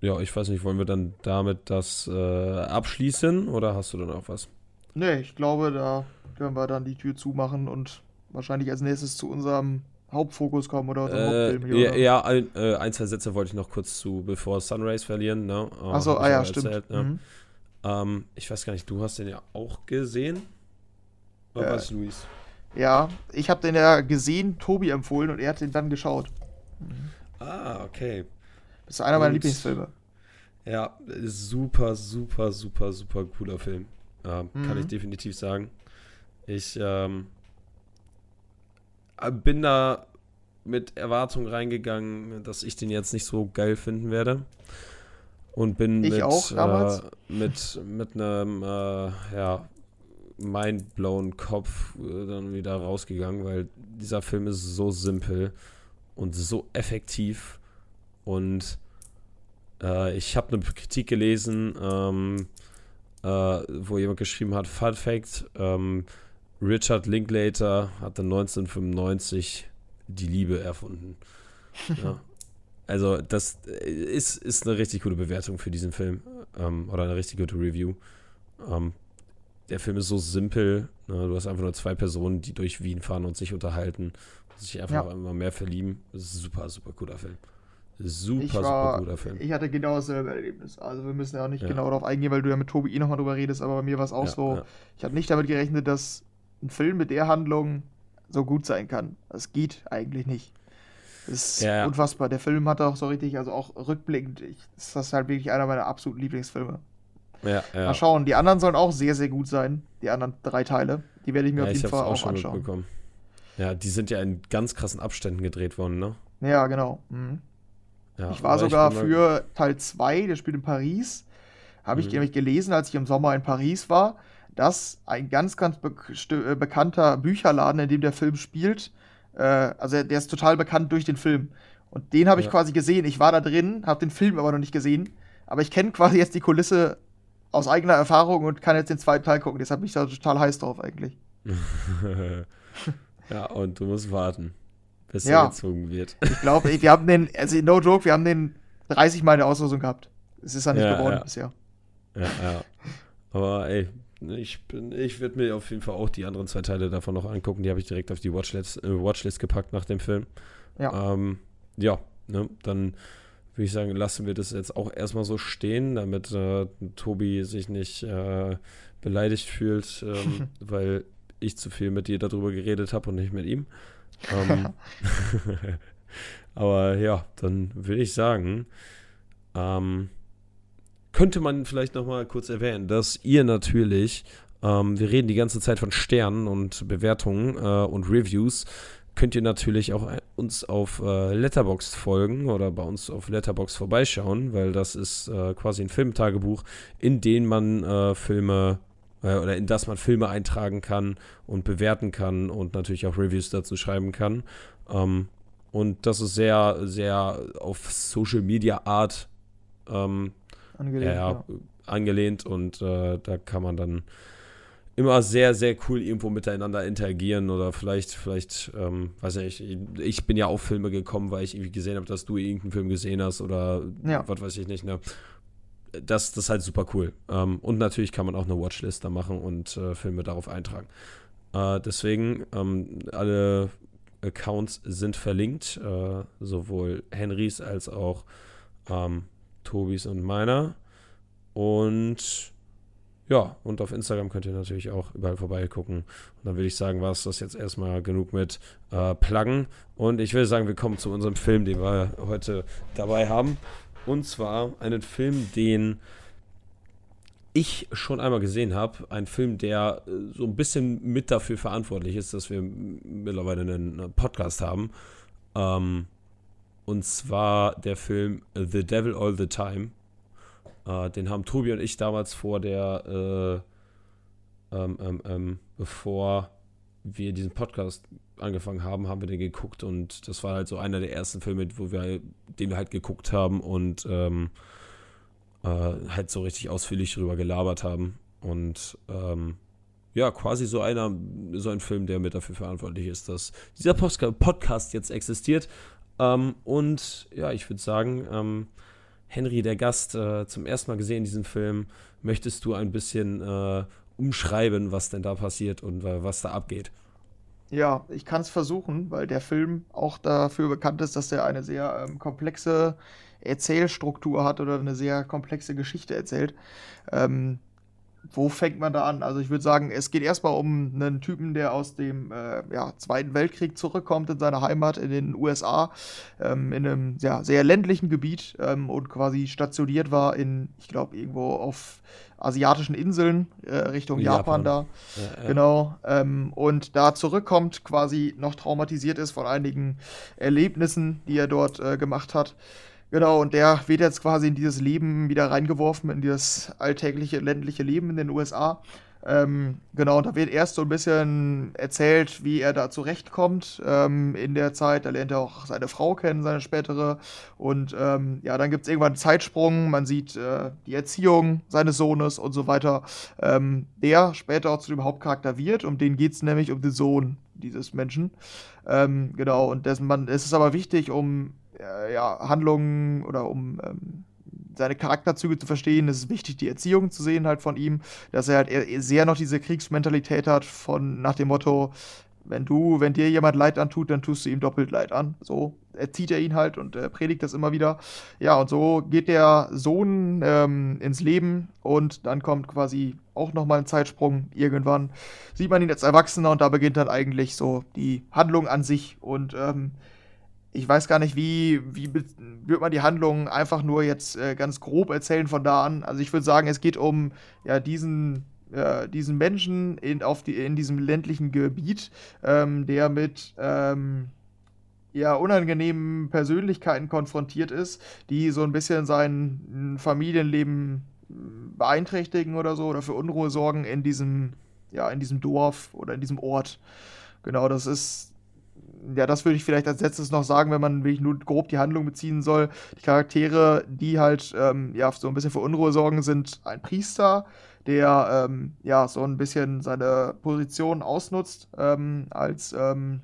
ja, ich weiß nicht, wollen wir dann damit das äh, abschließen oder hast du dann auch was? Nee, ich glaube, da können wir dann die Tür zumachen und wahrscheinlich als nächstes zu unserem Hauptfokus kommen oder unserem äh, Hauptfilm hier. Ja, ja ein, äh, ein, zwei Sätze wollte ich noch kurz zu Before Sunrise verlieren. Ne? Oh, Achso, ah ja, erzählt, stimmt. Ne? Mhm. Ähm, ich weiß gar nicht, du hast den ja auch gesehen? Oder äh, was, Luis? Ja, ich habe den ja gesehen, Tobi empfohlen und er hat den dann geschaut. Mhm. Ah, okay. Das ist einer meiner Lieblingsfilme. Ja, super, super, super, super cooler Film. Ähm, mhm. Kann ich definitiv sagen. Ich ähm, bin da mit Erwartungen reingegangen, dass ich den jetzt nicht so geil finden werde. Und bin ich mit, auch. Äh, mit, mit einem äh, ja, mindblown Kopf äh, dann wieder rausgegangen, weil dieser Film ist so simpel und so effektiv und äh, ich habe eine Kritik gelesen, ähm, äh, wo jemand geschrieben hat, Fun Fact, ähm, Richard Linklater hatte 1995 die Liebe erfunden. ja. Also das ist, ist eine richtig gute Bewertung für diesen Film ähm, oder eine richtig gute Review. Ähm, der Film ist so simpel. Ne? Du hast einfach nur zwei Personen, die durch Wien fahren und sich unterhalten und sich einfach ja. immer mehr verlieben. Das ist ein super, super guter Film. Super, war, super guter Film. Ich hatte genau dasselbe Erlebnis. Also wir müssen ja auch nicht ja. genau darauf eingehen, weil du ja mit Tobi eh nochmal drüber redest, aber bei mir war es auch ja, so, ja. ich habe nicht damit gerechnet, dass ein Film mit der Handlung so gut sein kann. Das geht eigentlich nicht. Das ist unfassbar. Der Film hat auch so richtig, also auch rückblickend, ich, ist das halt wirklich einer meiner absoluten Lieblingsfilme. Ja, ja. Mal schauen, die anderen sollen auch sehr, sehr gut sein. Die anderen drei Teile. Die werde ich mir auf jeden Fall auch auch anschauen. Ja, die sind ja in ganz krassen Abständen gedreht worden, ne? Ja, genau. Mhm. Ja, ich war sogar mal- für Teil 2, der spielt in Paris, habe ich Mhm. nämlich gelesen, als ich im Sommer in Paris war, dass ein ganz, ganz be äh, bekannter Bücherladen, in dem der Film spielt, äh, also der ist total bekannt durch den Film. Und den habe ich Ja. quasi gesehen. Ich war da drin, habe den Film aber noch nicht gesehen. Aber ich kenne quasi jetzt die Kulisse aus eigener Erfahrung und kann jetzt den zweiten Teil gucken. Deshalb bin ich da total heiß drauf eigentlich. ja, und du musst warten, bis Ja. er gezogen wird. Ich glaube, wir haben den, also no joke, wir haben den 30 Mal in der Auslosung gehabt. Es ist ja nicht Ja, geworden ja. bisher. Ja, ja. Aber ey, ich bin, ich würde mir auf jeden Fall auch die anderen zwei Teile davon noch angucken. Die habe ich direkt auf die Watchlist, äh, Watchlist gepackt nach dem Film. Ja. Ähm, ja, ne, dann würde ich sagen, lassen wir das jetzt auch erstmal so stehen, damit äh, Tobi sich nicht äh, beleidigt fühlt, ähm, weil ich zu viel mit dir darüber geredet habe und nicht mit ihm. Ähm, aber ja, dann würde ich sagen, ähm, könnte man vielleicht noch mal kurz erwähnen, dass ihr natürlich, ähm, wir reden die ganze Zeit von Sternen und Bewertungen äh, und Reviews, könnt ihr natürlich auch äh, uns auf äh, Letterboxd folgen oder bei uns auf Letterboxd vorbeischauen, weil das ist äh, quasi ein Filmtagebuch, in dem man äh, Filme äh, oder in das man Filme eintragen kann und bewerten kann und natürlich auch Reviews dazu schreiben kann. Ähm, und das ist sehr, sehr auf Social Media Art ähm, Angelehnt, ja, ja. angelehnt und äh, da kann man dann immer sehr, sehr cool irgendwo miteinander interagieren oder vielleicht, vielleicht, ähm, weiß ich nicht, ich bin ja auf Filme gekommen, weil ich irgendwie gesehen habe, dass du irgendeinen Film gesehen hast oder Ja. was weiß ich nicht, ne? Das, das ist halt super cool. Ähm, und natürlich kann man auch eine Watchlist da machen und äh, Filme darauf eintragen. Äh, deswegen, ähm, alle Accounts sind verlinkt, äh, sowohl Henrys als auch ähm, Tobis und meiner. Und ja, und auf Instagram könnt ihr natürlich auch überall vorbeigucken. Und dann würde ich sagen, war es das jetzt erstmal genug mit äh, Pluggen. Und ich würde sagen, wir kommen zu unserem Film, den wir heute dabei haben. Und zwar einen Film, den ich schon einmal gesehen habe. Ein Film, der äh, so ein bisschen mit dafür verantwortlich ist, dass wir mittlerweile einen äh, Podcast haben. Ähm, und zwar der Film The Devil All the Time. Äh, den haben Tobi und ich damals vor der, äh, ähm, ähm, ähm, bevor wir diesen Podcast angefangen haben, haben wir den geguckt und das war halt so einer der ersten Filme, wo wir, den wir halt geguckt haben und ähm, äh, halt so richtig ausführlich drüber gelabert haben. Und ähm, ja, quasi so einer, so ein Film, der mit dafür verantwortlich ist, dass dieser Podcast jetzt existiert. Ähm, und ja, ich würde sagen, ähm, Henry, der Gast, äh, zum ersten Mal gesehen diesen Film, möchtest du ein bisschen äh, umschreiben, was denn da passiert und was da abgeht? Ja, ich kann es versuchen, weil der Film auch dafür bekannt ist, dass er eine sehr ähm, komplexe Erzählstruktur hat oder eine sehr komplexe Geschichte erzählt. Ähm, wo fängt man da an? Also ich würde sagen, es geht erstmal um einen Typen, der aus dem äh, ja, Zweiten Weltkrieg zurückkommt in seine Heimat in den USA, ähm, in einem ja, sehr ländlichen Gebiet ähm, und quasi stationiert war in, ich glaube, irgendwo auf asiatischen Inseln äh, Richtung Japan, Japan. da. Ja, ja. Genau. Ähm, und da zurückkommt, quasi noch traumatisiert ist von einigen Erlebnissen, die er dort äh, gemacht hat. Genau, und der wird jetzt quasi in dieses Leben wieder reingeworfen, in dieses alltägliche ländliche Leben in den USA. Ähm, genau, und da wird erst so ein bisschen erzählt, wie er da zurechtkommt ähm, in der Zeit. Da lernt er auch seine Frau kennen, seine spätere. Und ähm, ja, dann gibt es irgendwann einen Zeitsprung. Man sieht äh, die Erziehung seines Sohnes und so weiter, ähm, der später auch zu dem Hauptcharakter wird. Um den geht es nämlich um den Sohn dieses Menschen. Ähm, genau, und dessen man, es ist aber wichtig, um äh, ja, Handlungen oder um ähm, seine Charakterzüge zu verstehen, ist es wichtig, die Erziehung zu sehen halt von ihm, dass er halt sehr noch diese Kriegsmentalität hat von nach dem Motto, wenn du, wenn dir jemand Leid antut, dann tust du ihm doppelt Leid an. So erzieht er ihn halt und äh, predigt das immer wieder. Ja, und so geht der Sohn ähm, ins Leben und dann kommt quasi auch nochmal ein Zeitsprung. Irgendwann sieht man ihn als Erwachsener und da beginnt dann eigentlich so die Handlung an sich und ähm, ich weiß gar nicht, wie, wie wird man die Handlung einfach nur jetzt äh, ganz grob erzählen von da an. Also ich würde sagen, es geht um ja diesen äh, diesen Menschen in, auf die, in diesem ländlichen Gebiet, ähm, der mit ähm, ja, unangenehmen Persönlichkeiten konfrontiert ist, die so ein bisschen sein Familienleben beeinträchtigen oder so oder für Unruhe sorgen in diesem, ja, in diesem Dorf oder in diesem Ort. Genau, das ist, ja, das würde ich vielleicht als letztes noch sagen, wenn man wirklich nur grob die Handlung beziehen soll. Die Charaktere, die halt, ähm, ja, so ein bisschen für Unruhe sorgen, sind ein Priester, der, ähm, ja, so ein bisschen seine Position ausnutzt, ähm, als, ähm,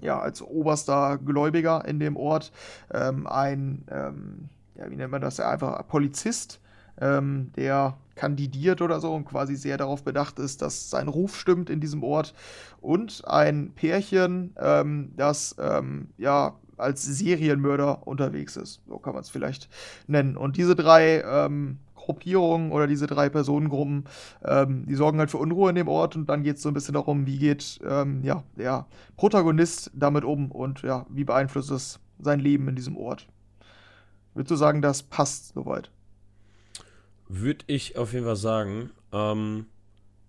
ja, als oberster Gläubiger in dem Ort, ähm, ein, ähm, ja, wie nennt man das, einfach Polizist, der kandidiert oder so und quasi sehr darauf bedacht ist, dass sein Ruf stimmt in diesem Ort. Und ein Pärchen, ähm, das ähm, ja als Serienmörder unterwegs ist. So kann man es vielleicht nennen. Und diese drei ähm, Gruppierungen oder diese drei Personengruppen, ähm, die sorgen halt für Unruhe in dem Ort und dann geht es so ein bisschen darum, wie geht ähm, ja, der Protagonist damit um und ja, wie beeinflusst es sein Leben in diesem Ort. Würdest du sagen, das passt soweit? Würde ich auf jeden Fall sagen. Ähm,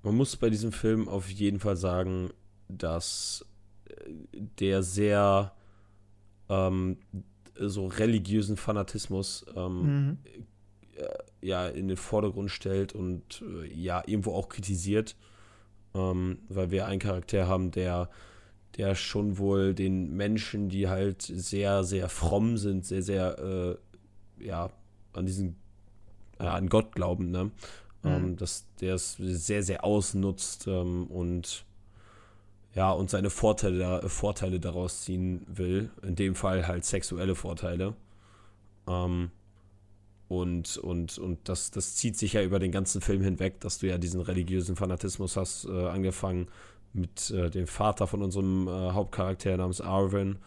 man muss bei diesem Film auf jeden Fall sagen, dass äh, der sehr ähm, so religiösen Fanatismus ähm, mhm. Äh, ja in den Vordergrund stellt und äh, ja irgendwo auch kritisiert, ähm, weil wir einen Charakter haben, der der schon wohl den Menschen, die halt sehr sehr fromm sind, sehr sehr äh, ja an diesen äh, an Gott glauben, ne? Mhm. Ähm, dass der es sehr sehr ausnutzt ähm, und ja, und seine Vorteile, Vorteile daraus ziehen will. In dem Fall halt sexuelle Vorteile. Ähm, und, und, und das, das zieht sich ja über den ganzen Film hinweg, dass du ja diesen religiösen Fanatismus hast, äh, angefangen mit äh, dem Vater von unserem äh, Hauptcharakter namens Arvin,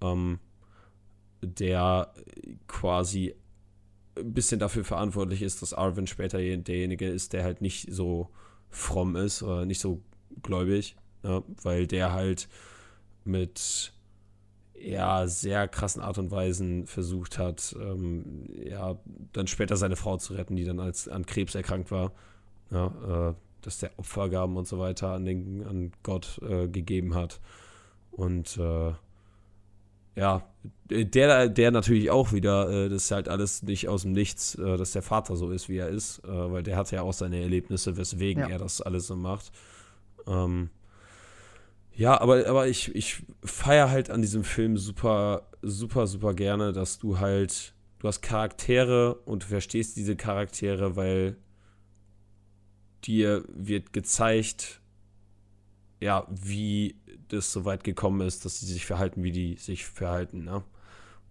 ähm, der quasi ein bisschen dafür verantwortlich ist, dass Arvin später derjenige ist, der halt nicht so fromm ist oder nicht so gläubig, ja, weil der halt mit ja, sehr krassen Art und Weisen versucht hat, ähm, ja, dann später seine Frau zu retten, die dann als an Krebs erkrankt war. Ja, äh, dass der Opfergaben und so weiter an, den, an Gott äh, gegeben hat. Und äh, ja, der, der natürlich auch wieder, äh, das ist halt alles nicht aus dem Nichts, äh, dass der Vater so ist, wie er ist, äh, weil der hat ja auch seine Erlebnisse, weswegen ja. er das alles so macht. Ähm, ja, aber, aber ich, ich feiere halt an diesem Film super, super, super gerne, dass du halt, du hast Charaktere und du verstehst diese Charaktere, weil dir wird gezeigt, ja, wie das so weit gekommen ist, dass sie sich verhalten, wie die sich verhalten, ne?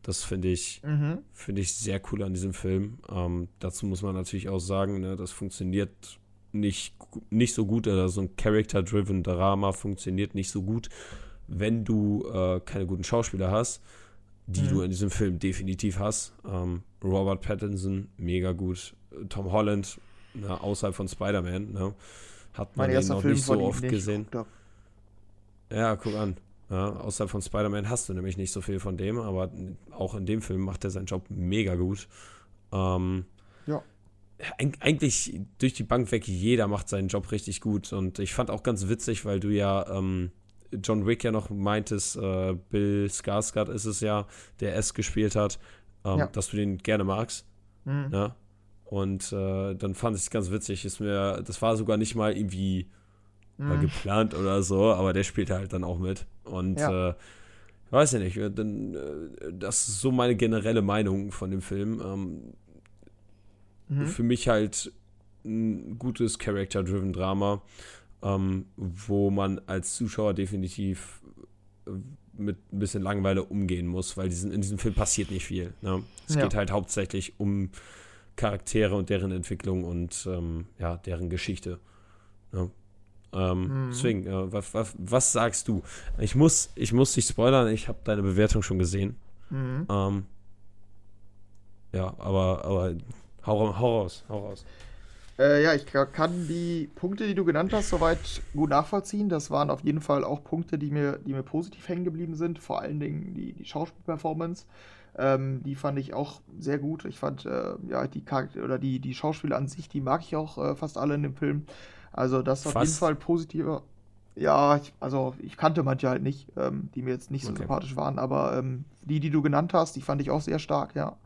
Das finde ich, mhm. finde ich sehr cool an diesem Film. Ähm, dazu muss man natürlich auch sagen, ne, das funktioniert nicht, nicht so gut, oder so ein Character-driven Drama funktioniert nicht so gut, wenn du äh, keine guten Schauspieler hast, die mhm. du in diesem Film definitiv hast. Ähm, Robert Pattinson, mega gut. Tom Holland, na, außerhalb von Spider-Man, ne, hat man ihn noch Film nicht so oft gesehen. Ja, guck an. Ja, außerhalb von Spider-Man hast du nämlich nicht so viel von dem, aber auch in dem Film macht er seinen Job mega gut. Ähm, ja eigentlich durch die Bank weg, jeder macht seinen Job richtig gut. Und ich fand auch ganz witzig, weil du ja ähm, John Wick ja noch meintest, äh, Bill Skarsgård ist es ja, der S gespielt hat, ähm, ja. dass du den gerne magst. Mhm. Ja? Und äh, dann fand ich es ganz witzig. Ist mir, das war sogar nicht mal irgendwie mhm. geplant oder so, aber der spielt halt dann auch mit. Und ja. äh, weiß ja nicht, dann, äh, das ist so meine generelle Meinung von dem Film. Ähm, mhm. für mich halt ein gutes Character-driven Drama, ähm, wo man als Zuschauer definitiv äh, mit ein bisschen Langeweile umgehen muss, weil diesen, in diesem Film passiert nicht viel. Ne? Es ja. geht halt hauptsächlich um Charaktere und deren Entwicklung und ähm, ja, deren Geschichte. Ne? Ähm, mhm. Deswegen, äh, was, was, was, sagst du? Ich muss, ich muss dich spoilern, ich habe deine Bewertung schon gesehen. Mhm. Ähm, ja, aber, aber hau, hau raus, hau raus. Äh, ja, ich kann die Punkte, die du genannt hast, soweit gut nachvollziehen. Das waren auf jeden Fall auch Punkte, die mir, die mir positiv hängen geblieben sind. Vor allen Dingen die, die Schauspielperformance. Ähm, die fand ich auch sehr gut. Ich fand, äh, ja, die Charakter oder die, die Schauspieler an sich, die mag ich auch äh, fast alle in dem Film. Also, das ist auf jeden Fall positiver. Ja, ich, also ich kannte manche halt nicht, ähm, die mir jetzt nicht so okay. sympathisch waren, aber ähm, die, die du genannt hast, die fand ich auch sehr stark, ja.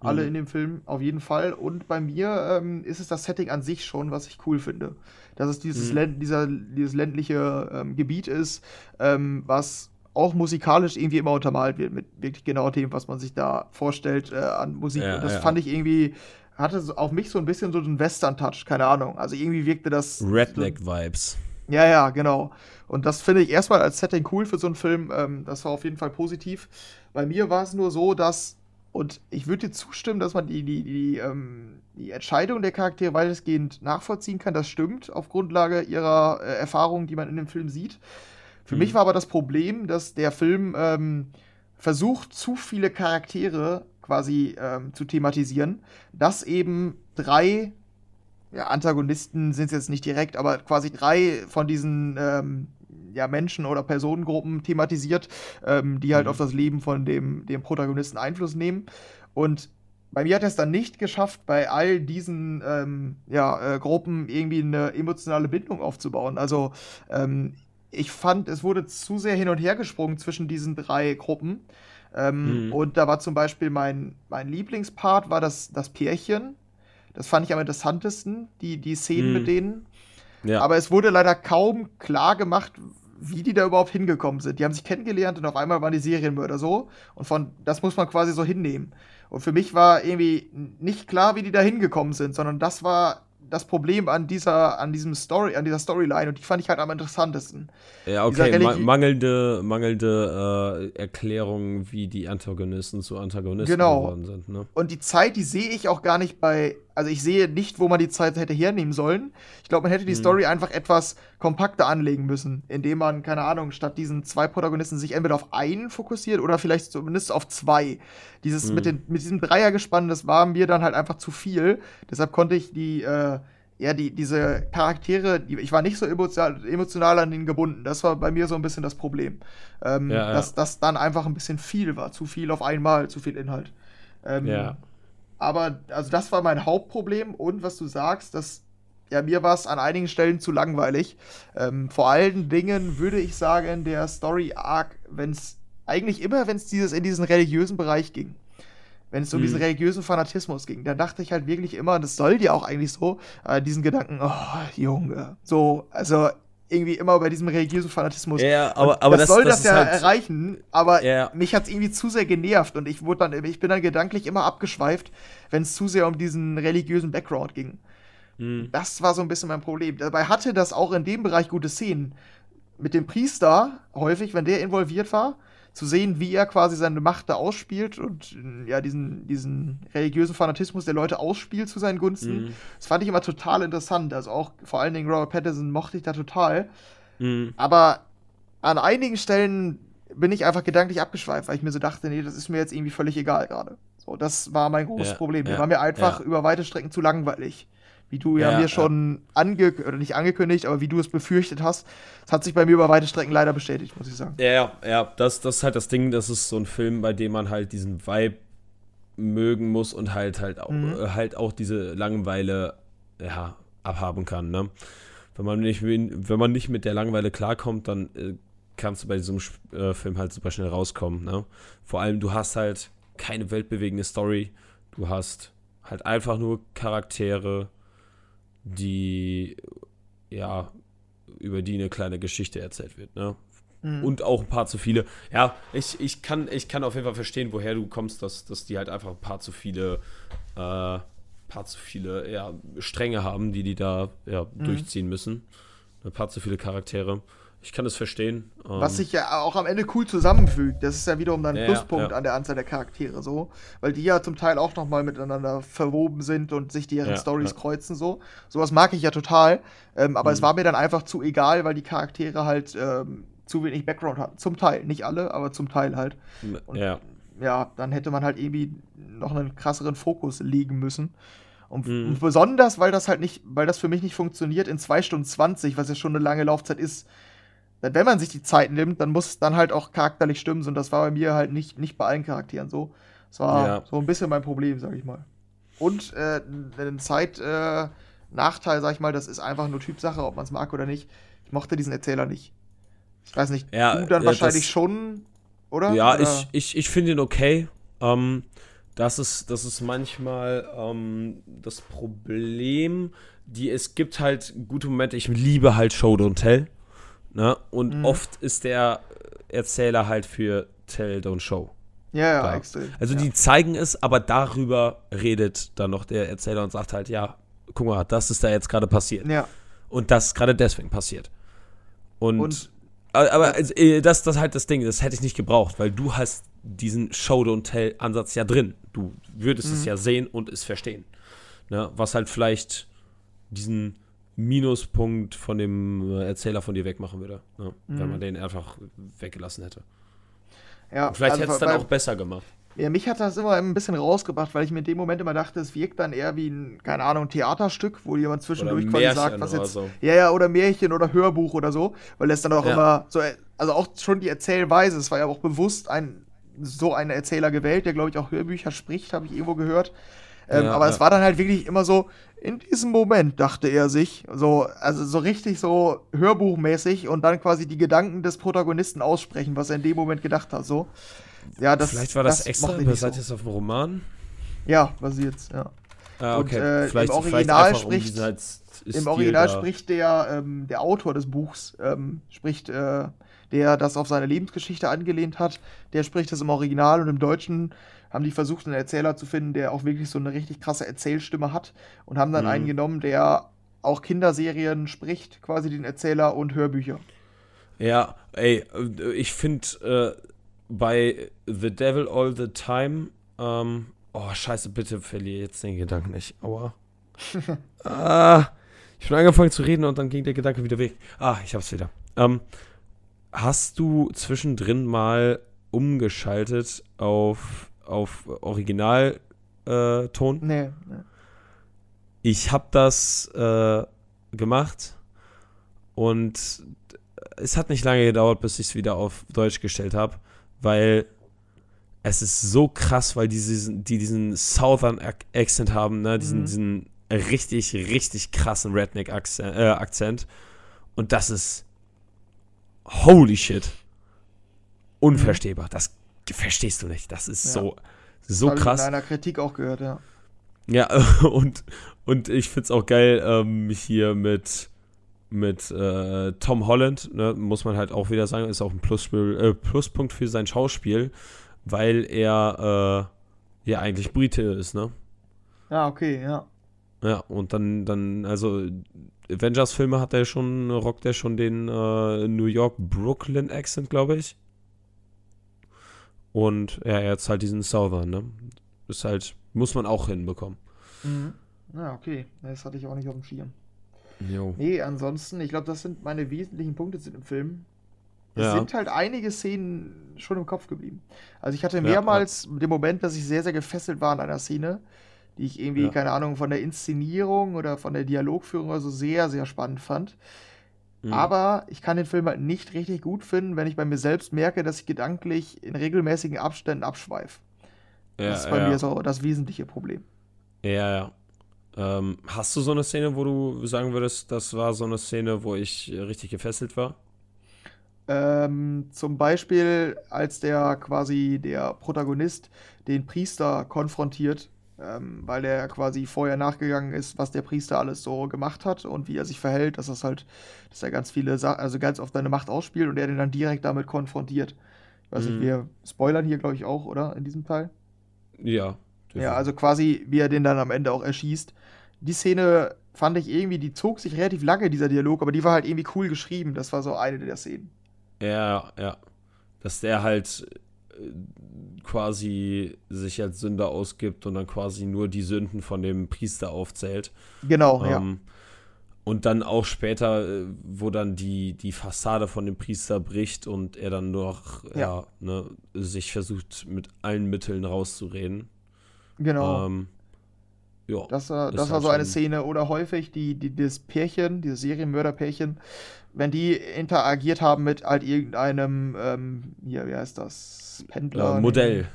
Alle mhm. in dem Film auf jeden Fall. Und bei mir ähm, ist es das Setting an sich schon, was ich cool finde. Dass es dieses, mhm. Länd dieser, dieses ländliche ähm, Gebiet ist, ähm, was auch musikalisch irgendwie immer untermalt wird, mit wirklich genau dem, was man sich da vorstellt äh, an Musik. Ja, und das ja. fand ich irgendwie, hatte auf mich so ein bisschen so einen Western-Touch, keine Ahnung. Also irgendwie wirkte das. Redneck-Vibes. Ja, ja, genau. Und das finde ich erstmal als Setting cool für so einen Film. Ähm, das war auf jeden Fall positiv. Bei mir war es nur so, dass, und ich würde dir zustimmen, dass man die, die, die, ähm, die Entscheidung der Charaktere weitestgehend nachvollziehen kann. Das stimmt, auf Grundlage ihrer äh, Erfahrungen, die man in dem Film sieht. Für mhm. mich war aber das Problem, dass der Film ähm, versucht, zu viele Charaktere quasi ähm, zu thematisieren, dass eben drei ja, Antagonisten sind es jetzt nicht direkt, aber quasi drei von diesen ähm, ja, Menschen oder Personengruppen thematisiert, ähm, die halt mhm. auf das Leben von dem, dem Protagonisten Einfluss nehmen. Und bei mir hat er es dann nicht geschafft, bei all diesen ähm, ja, äh, Gruppen irgendwie eine emotionale Bindung aufzubauen. Also ähm, ich fand, es wurde zu sehr hin und her gesprungen zwischen diesen drei Gruppen. Ähm, mhm. Und da war zum Beispiel mein, mein Lieblingspart, war das, das Pärchen. Das fand ich am interessantesten, die, die Szenen mhm. mit denen. Ja. Aber es wurde leider kaum klar gemacht, wie die da überhaupt hingekommen sind. Die haben sich kennengelernt und auf einmal waren die Serienmörder so. Und von das muss man quasi so hinnehmen. Und für mich war irgendwie nicht klar, wie die da hingekommen sind, sondern das war das Problem an dieser, an diesem Story, an dieser Storyline und die fand ich halt am interessantesten. Ja, okay, Ma mangelnde, mangelnde äh, Erklärung, wie die Antagonisten zu Antagonisten genau. geworden sind. Ne? Und die Zeit, die sehe ich auch gar nicht bei also ich sehe nicht, wo man die Zeit hätte hernehmen sollen. Ich glaube, man hätte die mhm. Story einfach etwas kompakter anlegen müssen, indem man, keine Ahnung, statt diesen zwei Protagonisten sich entweder auf einen fokussiert oder vielleicht zumindest auf zwei. Dieses mhm. mit, den, mit diesem Dreiergespann, das war mir dann halt einfach zu viel. Deshalb konnte ich die, äh, ja, die, diese Charaktere, die, ich war nicht so emotional, emotional an denen gebunden. Das war bei mir so ein bisschen das Problem. Ähm, ja, ja. Dass das dann einfach ein bisschen viel war. Zu viel auf einmal, zu viel Inhalt. Ähm, ja. Aber also das war mein Hauptproblem und was du sagst, dass ja, mir war es an einigen Stellen zu langweilig. Ähm, vor allen Dingen würde ich sagen, der Story Arc, wenn es eigentlich immer, wenn es dieses in diesen religiösen Bereich ging, wenn es um mhm. diesen religiösen Fanatismus ging, da dachte ich halt wirklich immer, das soll dir auch eigentlich so, äh, diesen Gedanken, oh, Junge, so, also irgendwie immer bei diesem religiösen Fanatismus. Ja, aber, aber das, das soll das, das ja halt erreichen, aber ja. mich hat es irgendwie zu sehr genervt und ich wurde dann, ich bin dann gedanklich immer abgeschweift, wenn es zu sehr um diesen religiösen Background ging. Mhm. Das war so ein bisschen mein Problem. Dabei hatte das auch in dem Bereich gute Szenen. Mit dem Priester häufig, wenn der involviert war, zu sehen, wie er quasi seine Macht da ausspielt und ja, diesen, diesen religiösen Fanatismus der Leute ausspielt zu seinen Gunsten. Mhm. Das fand ich immer total interessant. Also auch vor allen Dingen Robert Pattinson mochte ich da total. Mhm. Aber an einigen Stellen bin ich einfach gedanklich abgeschweift, weil ich mir so dachte, nee, das ist mir jetzt irgendwie völlig egal gerade. So, das war mein großes ja, Problem. Der ja, war mir einfach ja. über weite Strecken zu langweilig wie du ja, ja mir schon ja. ange oder nicht angekündigt, aber wie du es befürchtet hast, das hat sich bei mir über weite Strecken leider bestätigt, muss ich sagen. Ja, ja, das, das ist halt das Ding, das ist so ein Film, bei dem man halt diesen Vibe mögen muss und halt halt auch, mhm. Äh, halt auch diese Langeweile ja, abhaben kann, ne? Wenn man nicht, wenn man nicht mit der Langeweile klarkommt, dann äh, kannst du bei diesem äh, Film halt super schnell rauskommen, ne? Vor allem, du hast halt keine weltbewegende Story, du hast halt einfach nur Charaktere, die, ja, über die eine kleine Geschichte erzählt wird, ne? Mhm. Und auch ein paar zu viele. Ja, ich, ich, kann, ich kann auf jeden Fall verstehen, woher du kommst, dass, dass die halt einfach ein paar zu viele, äh, paar zu viele ja, Stränge haben, die die da ja, mhm. durchziehen müssen. Ein paar zu viele Charaktere. Ich kann es verstehen. Was sich ja auch am Ende cool zusammenfügt. Das ist ja wiederum dann ein Ja, Pluspunkt ja. an der Anzahl der Charaktere so. Weil die ja zum Teil auch nochmal miteinander verwoben sind und sich deren Ja, Stories kreuzen so. Sowas mag ich ja total. Ähm, aber es Mhm. war mir dann einfach zu egal, weil die Charaktere halt ähm, zu wenig Background hatten. Zum Teil. Nicht alle, aber zum Teil halt. Und- ja. ja, dann hätte man halt irgendwie noch einen krasseren Fokus legen müssen. Und, Mhm. und besonders, weil das halt nicht, weil das für mich nicht funktioniert in 2 Stunden 20, was ja schon eine lange Laufzeit ist. Denn wenn man sich die Zeit nimmt, dann muss es dann halt auch charakterlich stimmen. Und das war bei mir halt nicht, nicht bei allen Charakteren so. Das war Ja. so ein bisschen mein Problem, sag ich mal. Und äh, ein Zeit-Nachteil, äh, Nachteil, sag ich mal, das ist einfach nur Typsache, ob man es mag oder nicht. Ich mochte diesen Erzähler nicht. Ich weiß nicht, Ja, du dann äh, wahrscheinlich schon, oder? Ja, oder? ich, ich, ich finde ihn okay. Ähm, das, ist, das ist manchmal ähm, das Problem. Die, es gibt halt gute Momente. Ich liebe halt Show Don't Tell. Ne? Und Mhm. oft ist der Erzähler halt für Tell Don't Show. Ja, ja, da. extrem. Also ja. die zeigen es, aber darüber redet dann noch der Erzähler und sagt halt, ja, guck mal, das ist da jetzt gerade passiert. Ja, Und das ist gerade deswegen passiert. Und, Und- aber, also, äh, das, das ist halt das Ding, das hätte ich nicht gebraucht, weil du hast diesen Show Don't Tell Ansatz ja drin. Du würdest es Mhm. ja sehen und es verstehen. Ne? Was halt vielleicht diesen Minuspunkt von dem äh, Erzähler von dir wegmachen würde, ne? wenn Mhm. man den einfach weggelassen hätte. ja. Und vielleicht also hätte es dann auch besser gemacht. Ja, mich hat das immer ein bisschen rausgebracht, weil ich mir in dem Moment immer dachte, es wirkt dann eher wie ein, keine Ahnung, Theaterstück, wo jemand zwischendurch quasi sagt, was jetzt. so. Ja, ja, oder Märchen oder Hörbuch oder so, weil es dann auch Ja. immer so, also auch schon die Erzählweise, es war ja auch bewusst ein, so ein Erzähler gewählt, der, glaube ich, auch Hörbücher spricht, habe ich irgendwo gehört. Ähm, Ja, aber ja. es war dann halt wirklich immer so, in diesem Moment dachte er sich, so, also so richtig so hörbuchmäßig und dann quasi die Gedanken des Protagonisten aussprechen, was er in dem Moment gedacht hat, so. Ja, das, vielleicht war das, extra, seid so. ihr jetzt auf dem Roman? Ja, basiert, ja. Ah, Und, okay. äh, vielleicht, im Original um spricht- Stil Im Original spricht der, ähm, der Autor des Buchs, ähm, spricht, äh, der das auf seine Lebensgeschichte angelehnt hat, der spricht das im Original und im Deutschen haben die versucht, einen Erzähler zu finden, der auch wirklich so eine richtig krasse Erzählstimme hat und haben dann Mhm. einen genommen, der auch Kinderserien spricht, quasi den Erzähler und Hörbücher. Ja, ey, ich finde äh, bei The Devil All the Time, ähm, oh scheiße, bitte verliere jetzt den Gedanken nicht. Aua. ah, ich bin angefangen zu reden und dann ging der Gedanke wieder weg. Ah, ich hab's wieder. Ähm, hast du zwischendrin mal umgeschaltet auf, auf Originalton? Äh, Ton? Nee, nee. Ich habe das äh, gemacht und es hat nicht lange gedauert, bis ich es wieder auf Deutsch gestellt habe, weil es ist so krass, weil die diesen, die diesen Southern Ac- Accent haben, ne? diesen, Mhm. diesen richtig, richtig krassen Redneck-Akzent. Äh, Akzent. Und das ist holy shit. Unverstehbar. Das verstehst du nicht. Das ist Ja. so, so Hab ich krass. in einer Kritik auch gehört, ja. Ja, und, und ich find's auch geil, ähm, hier mit, mit äh, Tom Holland, ne, muss man halt auch wieder sagen, ist auch ein Plusspiel, äh, Pluspunkt für sein Schauspiel, weil er äh, ja eigentlich Brite ist, ne? Ja, okay, ja. Ja, und dann, dann, also Avengers-Filme hat er schon, rockt er schon den äh, New York-Brooklyn-Accent, glaube ich. Und ja, er hat halt diesen Southern, ne? Ist halt, muss man auch hinbekommen. Mhm. Ja, okay. Das hatte ich auch nicht auf dem Schirm. Jo. Nee, ansonsten, ich glaube, das sind meine wesentlichen Punkte zu dem Film. Es Ja. sind halt einige Szenen schon im Kopf geblieben. Also ich hatte Ja, mehrmals den Moment, dass ich sehr, sehr gefesselt war an einer Szene, die ich irgendwie, Ja. keine Ahnung, von der Inszenierung oder von der Dialogführung oder so sehr, sehr spannend fand. Mhm. Aber ich kann den Film halt nicht richtig gut finden, wenn ich bei mir selbst merke, dass ich gedanklich in regelmäßigen Abständen abschweife. ja, das ist bei ja. mir so das wesentliche Problem. Ja, ja. Ähm, hast du so eine Szene, wo du sagen würdest, das war so eine Szene, wo ich richtig gefesselt war? Ähm, zum Beispiel, als der quasi der Protagonist den Priester konfrontiert, ähm, weil er quasi vorher nachgegangen ist, was der Priester alles so gemacht hat und wie er sich verhält, dass das halt, dass er ganz viele Sachen, also ganz oft seine Macht ausspielt und er den dann direkt damit konfrontiert. Ich weiß Mhm. nicht, wir spoilern hier, glaube ich, auch, oder? In diesem Teil. Ja. Ja, also quasi, wie er den dann am Ende auch erschießt. Die Szene fand ich irgendwie, die zog sich relativ lange, dieser Dialog, aber die war halt irgendwie cool geschrieben. Das war so eine der Szenen. Ja, ja. Dass der halt quasi sich als Sünder ausgibt und dann quasi nur die Sünden von dem Priester aufzählt. Genau, ähm, ja. Und dann auch später, äh, wo dann die, die Fassade von dem Priester bricht und er dann noch ja. ja ne, sich versucht, mit allen Mitteln rauszureden. Genau. Ähm, ja, das war, das war so eine Szene. Oder häufig die, die, das Pärchen, dieses Serienmörderpärchen, wenn die interagiert haben mit halt irgendeinem, ähm, hier, wie heißt das? Pendler. Äh, Modell.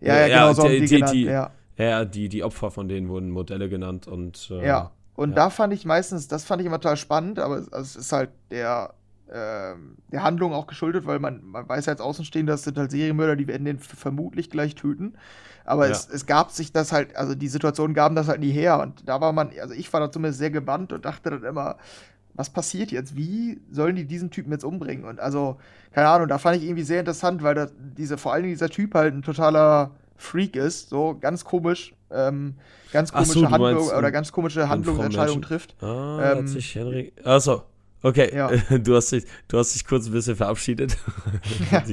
Ja, ja, genau, so die, die, genannt, die, ja. ja, die, die Opfer von denen wurden Modelle genannt und. Äh, ja, und ja. da fand ich meistens, das fand ich immer total spannend, aber es, also es ist halt der, der Handlung auch geschuldet, weil man, man weiß ja als Außenstehender, das sind halt Serienmörder, die werden den vermutlich gleich töten. Aber ja. es, es gab sich das halt, also die Situation gaben das halt nie her. Und da war man, also ich war da zumindest sehr gebannt und dachte dann immer, was passiert jetzt? Wie sollen die diesen Typen jetzt umbringen? Und also, keine Ahnung, da fand ich irgendwie sehr interessant, weil da diese, vor allem dieser Typ halt ein totaler Freak ist, so ganz komisch, ähm, ganz komische so, Handlung meinst, oder ganz komische Handlungsentscheidungen trifft. Ah, ähm, hat sich Henry. Achso, okay. Ja. Du, hast dich, du hast dich kurz ein bisschen verabschiedet. Ja.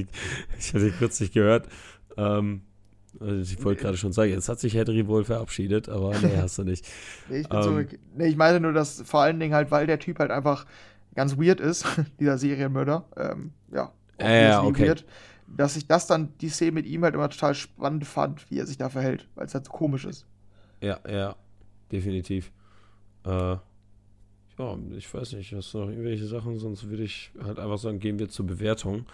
ich hatte dich kurz nicht gehört. Ähm, also ich wollte gerade schon sagen, jetzt hat sich Henry wohl verabschiedet, aber nee, hast du nicht. nee, ich bin ähm, zurück. Nee, ich meine nur, dass vor allen Dingen halt, weil der Typ halt einfach ganz weird ist, dieser Serienmörder, ähm, ja, äh, ja okay. weird, dass ich das dann, die Szene mit ihm halt immer total spannend fand, wie er sich da verhält, weil es halt so komisch ist. Ja, ja, definitiv. Äh, ja, ich weiß nicht, hast du noch irgendwelche Sachen, sonst würde ich halt einfach sagen, gehen wir zur Bewertung.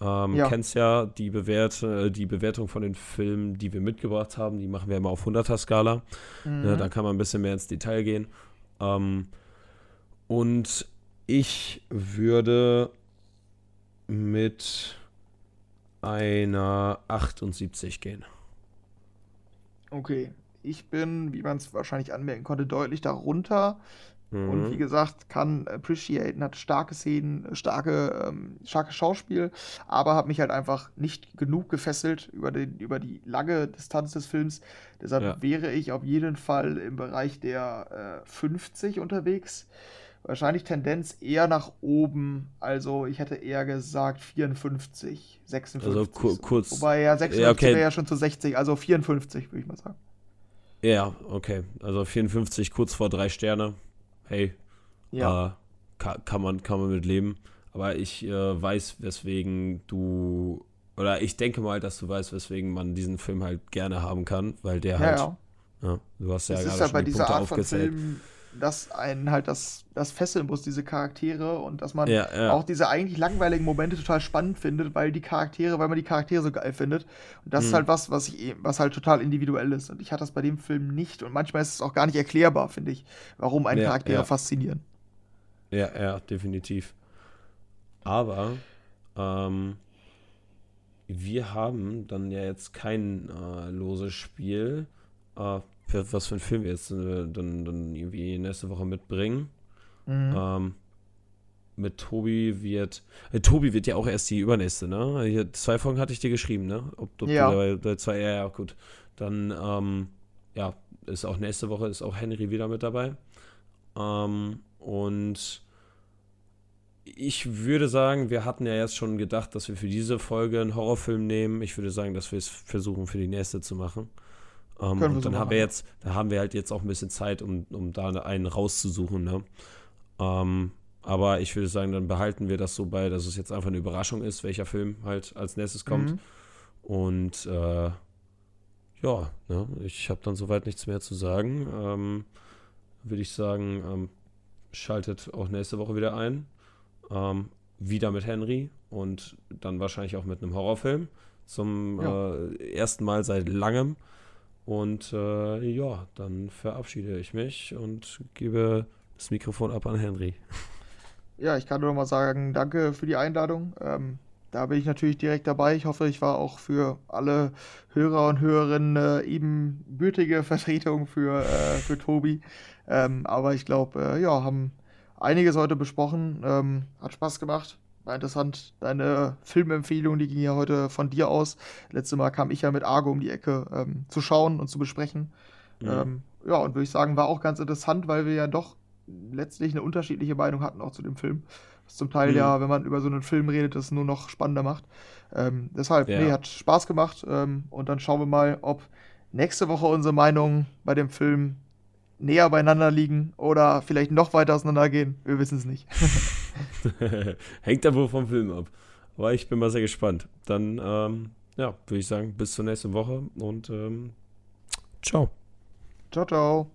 Ähm, ja. Kennst ja die, Bewert äh, die Bewertung von den Filmen, die wir mitgebracht haben. Die machen wir immer auf 100er-Skala. Mhm. Ja, da kann man ein bisschen mehr ins Detail gehen. Ähm, und ich würde mit einer 78 gehen. Okay. Ich bin, wie man es wahrscheinlich anmerken konnte, deutlich darunter. Mhm. Und wie gesagt, kann appreciaten, hat starke Szenen, starke, ähm, starke Schauspiel, aber hat mich halt einfach nicht genug gefesselt über, den, über die lange Distanz des Films. Deshalb ja. wäre ich auf jeden Fall im Bereich der äh, 50 unterwegs. Wahrscheinlich Tendenz eher nach oben. Also ich hätte eher gesagt 54, 56. Also kur kurz. Wobei ja 56 ja, okay. wäre ja schon zu 60, also 54 würde ich mal sagen. Ja, okay. Also 54 kurz vor drei Sterne hey, ja. Äh, kann, kann, man, kann man mit leben. Aber ich äh, weiß, weswegen du, oder ich denke mal, dass du weißt, weswegen man diesen Film halt gerne haben kann, weil der ja, halt, ja. ja. du hast ja das gerade ist ja bei die dieser Punkte Art aufgezählt. Von Film, dass einen halt das, das fesseln muss, diese Charaktere und dass man ja, ja. auch diese eigentlich langweiligen Momente total spannend findet, weil die Charaktere, weil man die Charaktere so geil findet. Und das mhm. ist halt was, was ich was halt total individuell ist. Und ich hatte das bei dem Film nicht und manchmal ist es auch gar nicht erklärbar, finde ich, warum einen ja, Charaktere faszinieren. Ja, ja, definitiv. Aber ähm, wir haben dann ja jetzt kein äh, loses Spiel. Äh, für was für einen Film wir jetzt äh, dann, dann irgendwie nächste Woche mitbringen. Mhm. Ähm, mit Tobi wird. Äh, Tobi wird ja auch erst die übernächste, ne? Hier, zwei Folgen hatte ich dir geschrieben, ne? Ob, ob ja. Du bei, zwei, ja, ja, gut. Dann, ähm, ja, ist auch nächste Woche ist auch Henry wieder mit dabei. Ähm, und ich würde sagen, wir hatten ja jetzt schon gedacht, dass wir für diese Folge einen Horrorfilm nehmen. Ich würde sagen, dass wir es versuchen, für die nächste zu machen. Um, und so dann haben wir jetzt, da haben wir halt jetzt auch ein bisschen Zeit, um, um da einen rauszusuchen. Ne? Ähm, aber ich würde sagen, dann behalten wir das so bei, dass es jetzt einfach eine Überraschung ist, welcher Film halt als nächstes kommt. Mhm. Und äh, ja, ne? ich habe dann soweit nichts mehr zu sagen. Ähm, würde ich sagen, ähm, schaltet auch nächste Woche wieder ein. Ähm, wieder mit Henry und dann wahrscheinlich auch mit einem Horrorfilm. Zum ja. äh, ersten Mal seit langem. Und äh, ja, dann verabschiede ich mich und gebe das Mikrofon ab an Henry. Ja, ich kann nur noch mal sagen, danke für die Einladung. Ähm, da bin ich natürlich direkt dabei. Ich hoffe, ich war auch für alle Hörer und Hörerinnen äh, ebenbürtige Vertretung für, äh, für Tobi. Ähm, aber ich glaube, äh, ja, haben einiges heute besprochen. Ähm, hat Spaß gemacht. War interessant. Deine Filmempfehlung, die ging ja heute von dir aus. Letztes Mal kam ich ja mit Argo um die Ecke ähm, zu schauen und zu besprechen. Mhm. Ähm, ja, und würde ich sagen, war auch ganz interessant, weil wir ja doch letztlich eine unterschiedliche Meinung hatten auch zu dem Film. Was zum Teil Mhm. ja, wenn man über so einen Film redet, das nur noch spannender macht. Ähm, deshalb, Ja. nee, hat Spaß gemacht. Ähm, und dann schauen wir mal, ob nächste Woche unsere Meinungen bei dem Film näher beieinander liegen oder vielleicht noch weiter auseinandergehen. Wir wissen es nicht. Hängt wohl vom Film ab. Aber ich bin mal sehr gespannt. Dann, ähm, ja, würde ich sagen, bis zur nächsten Woche und ähm, ciao. ciao, ciao.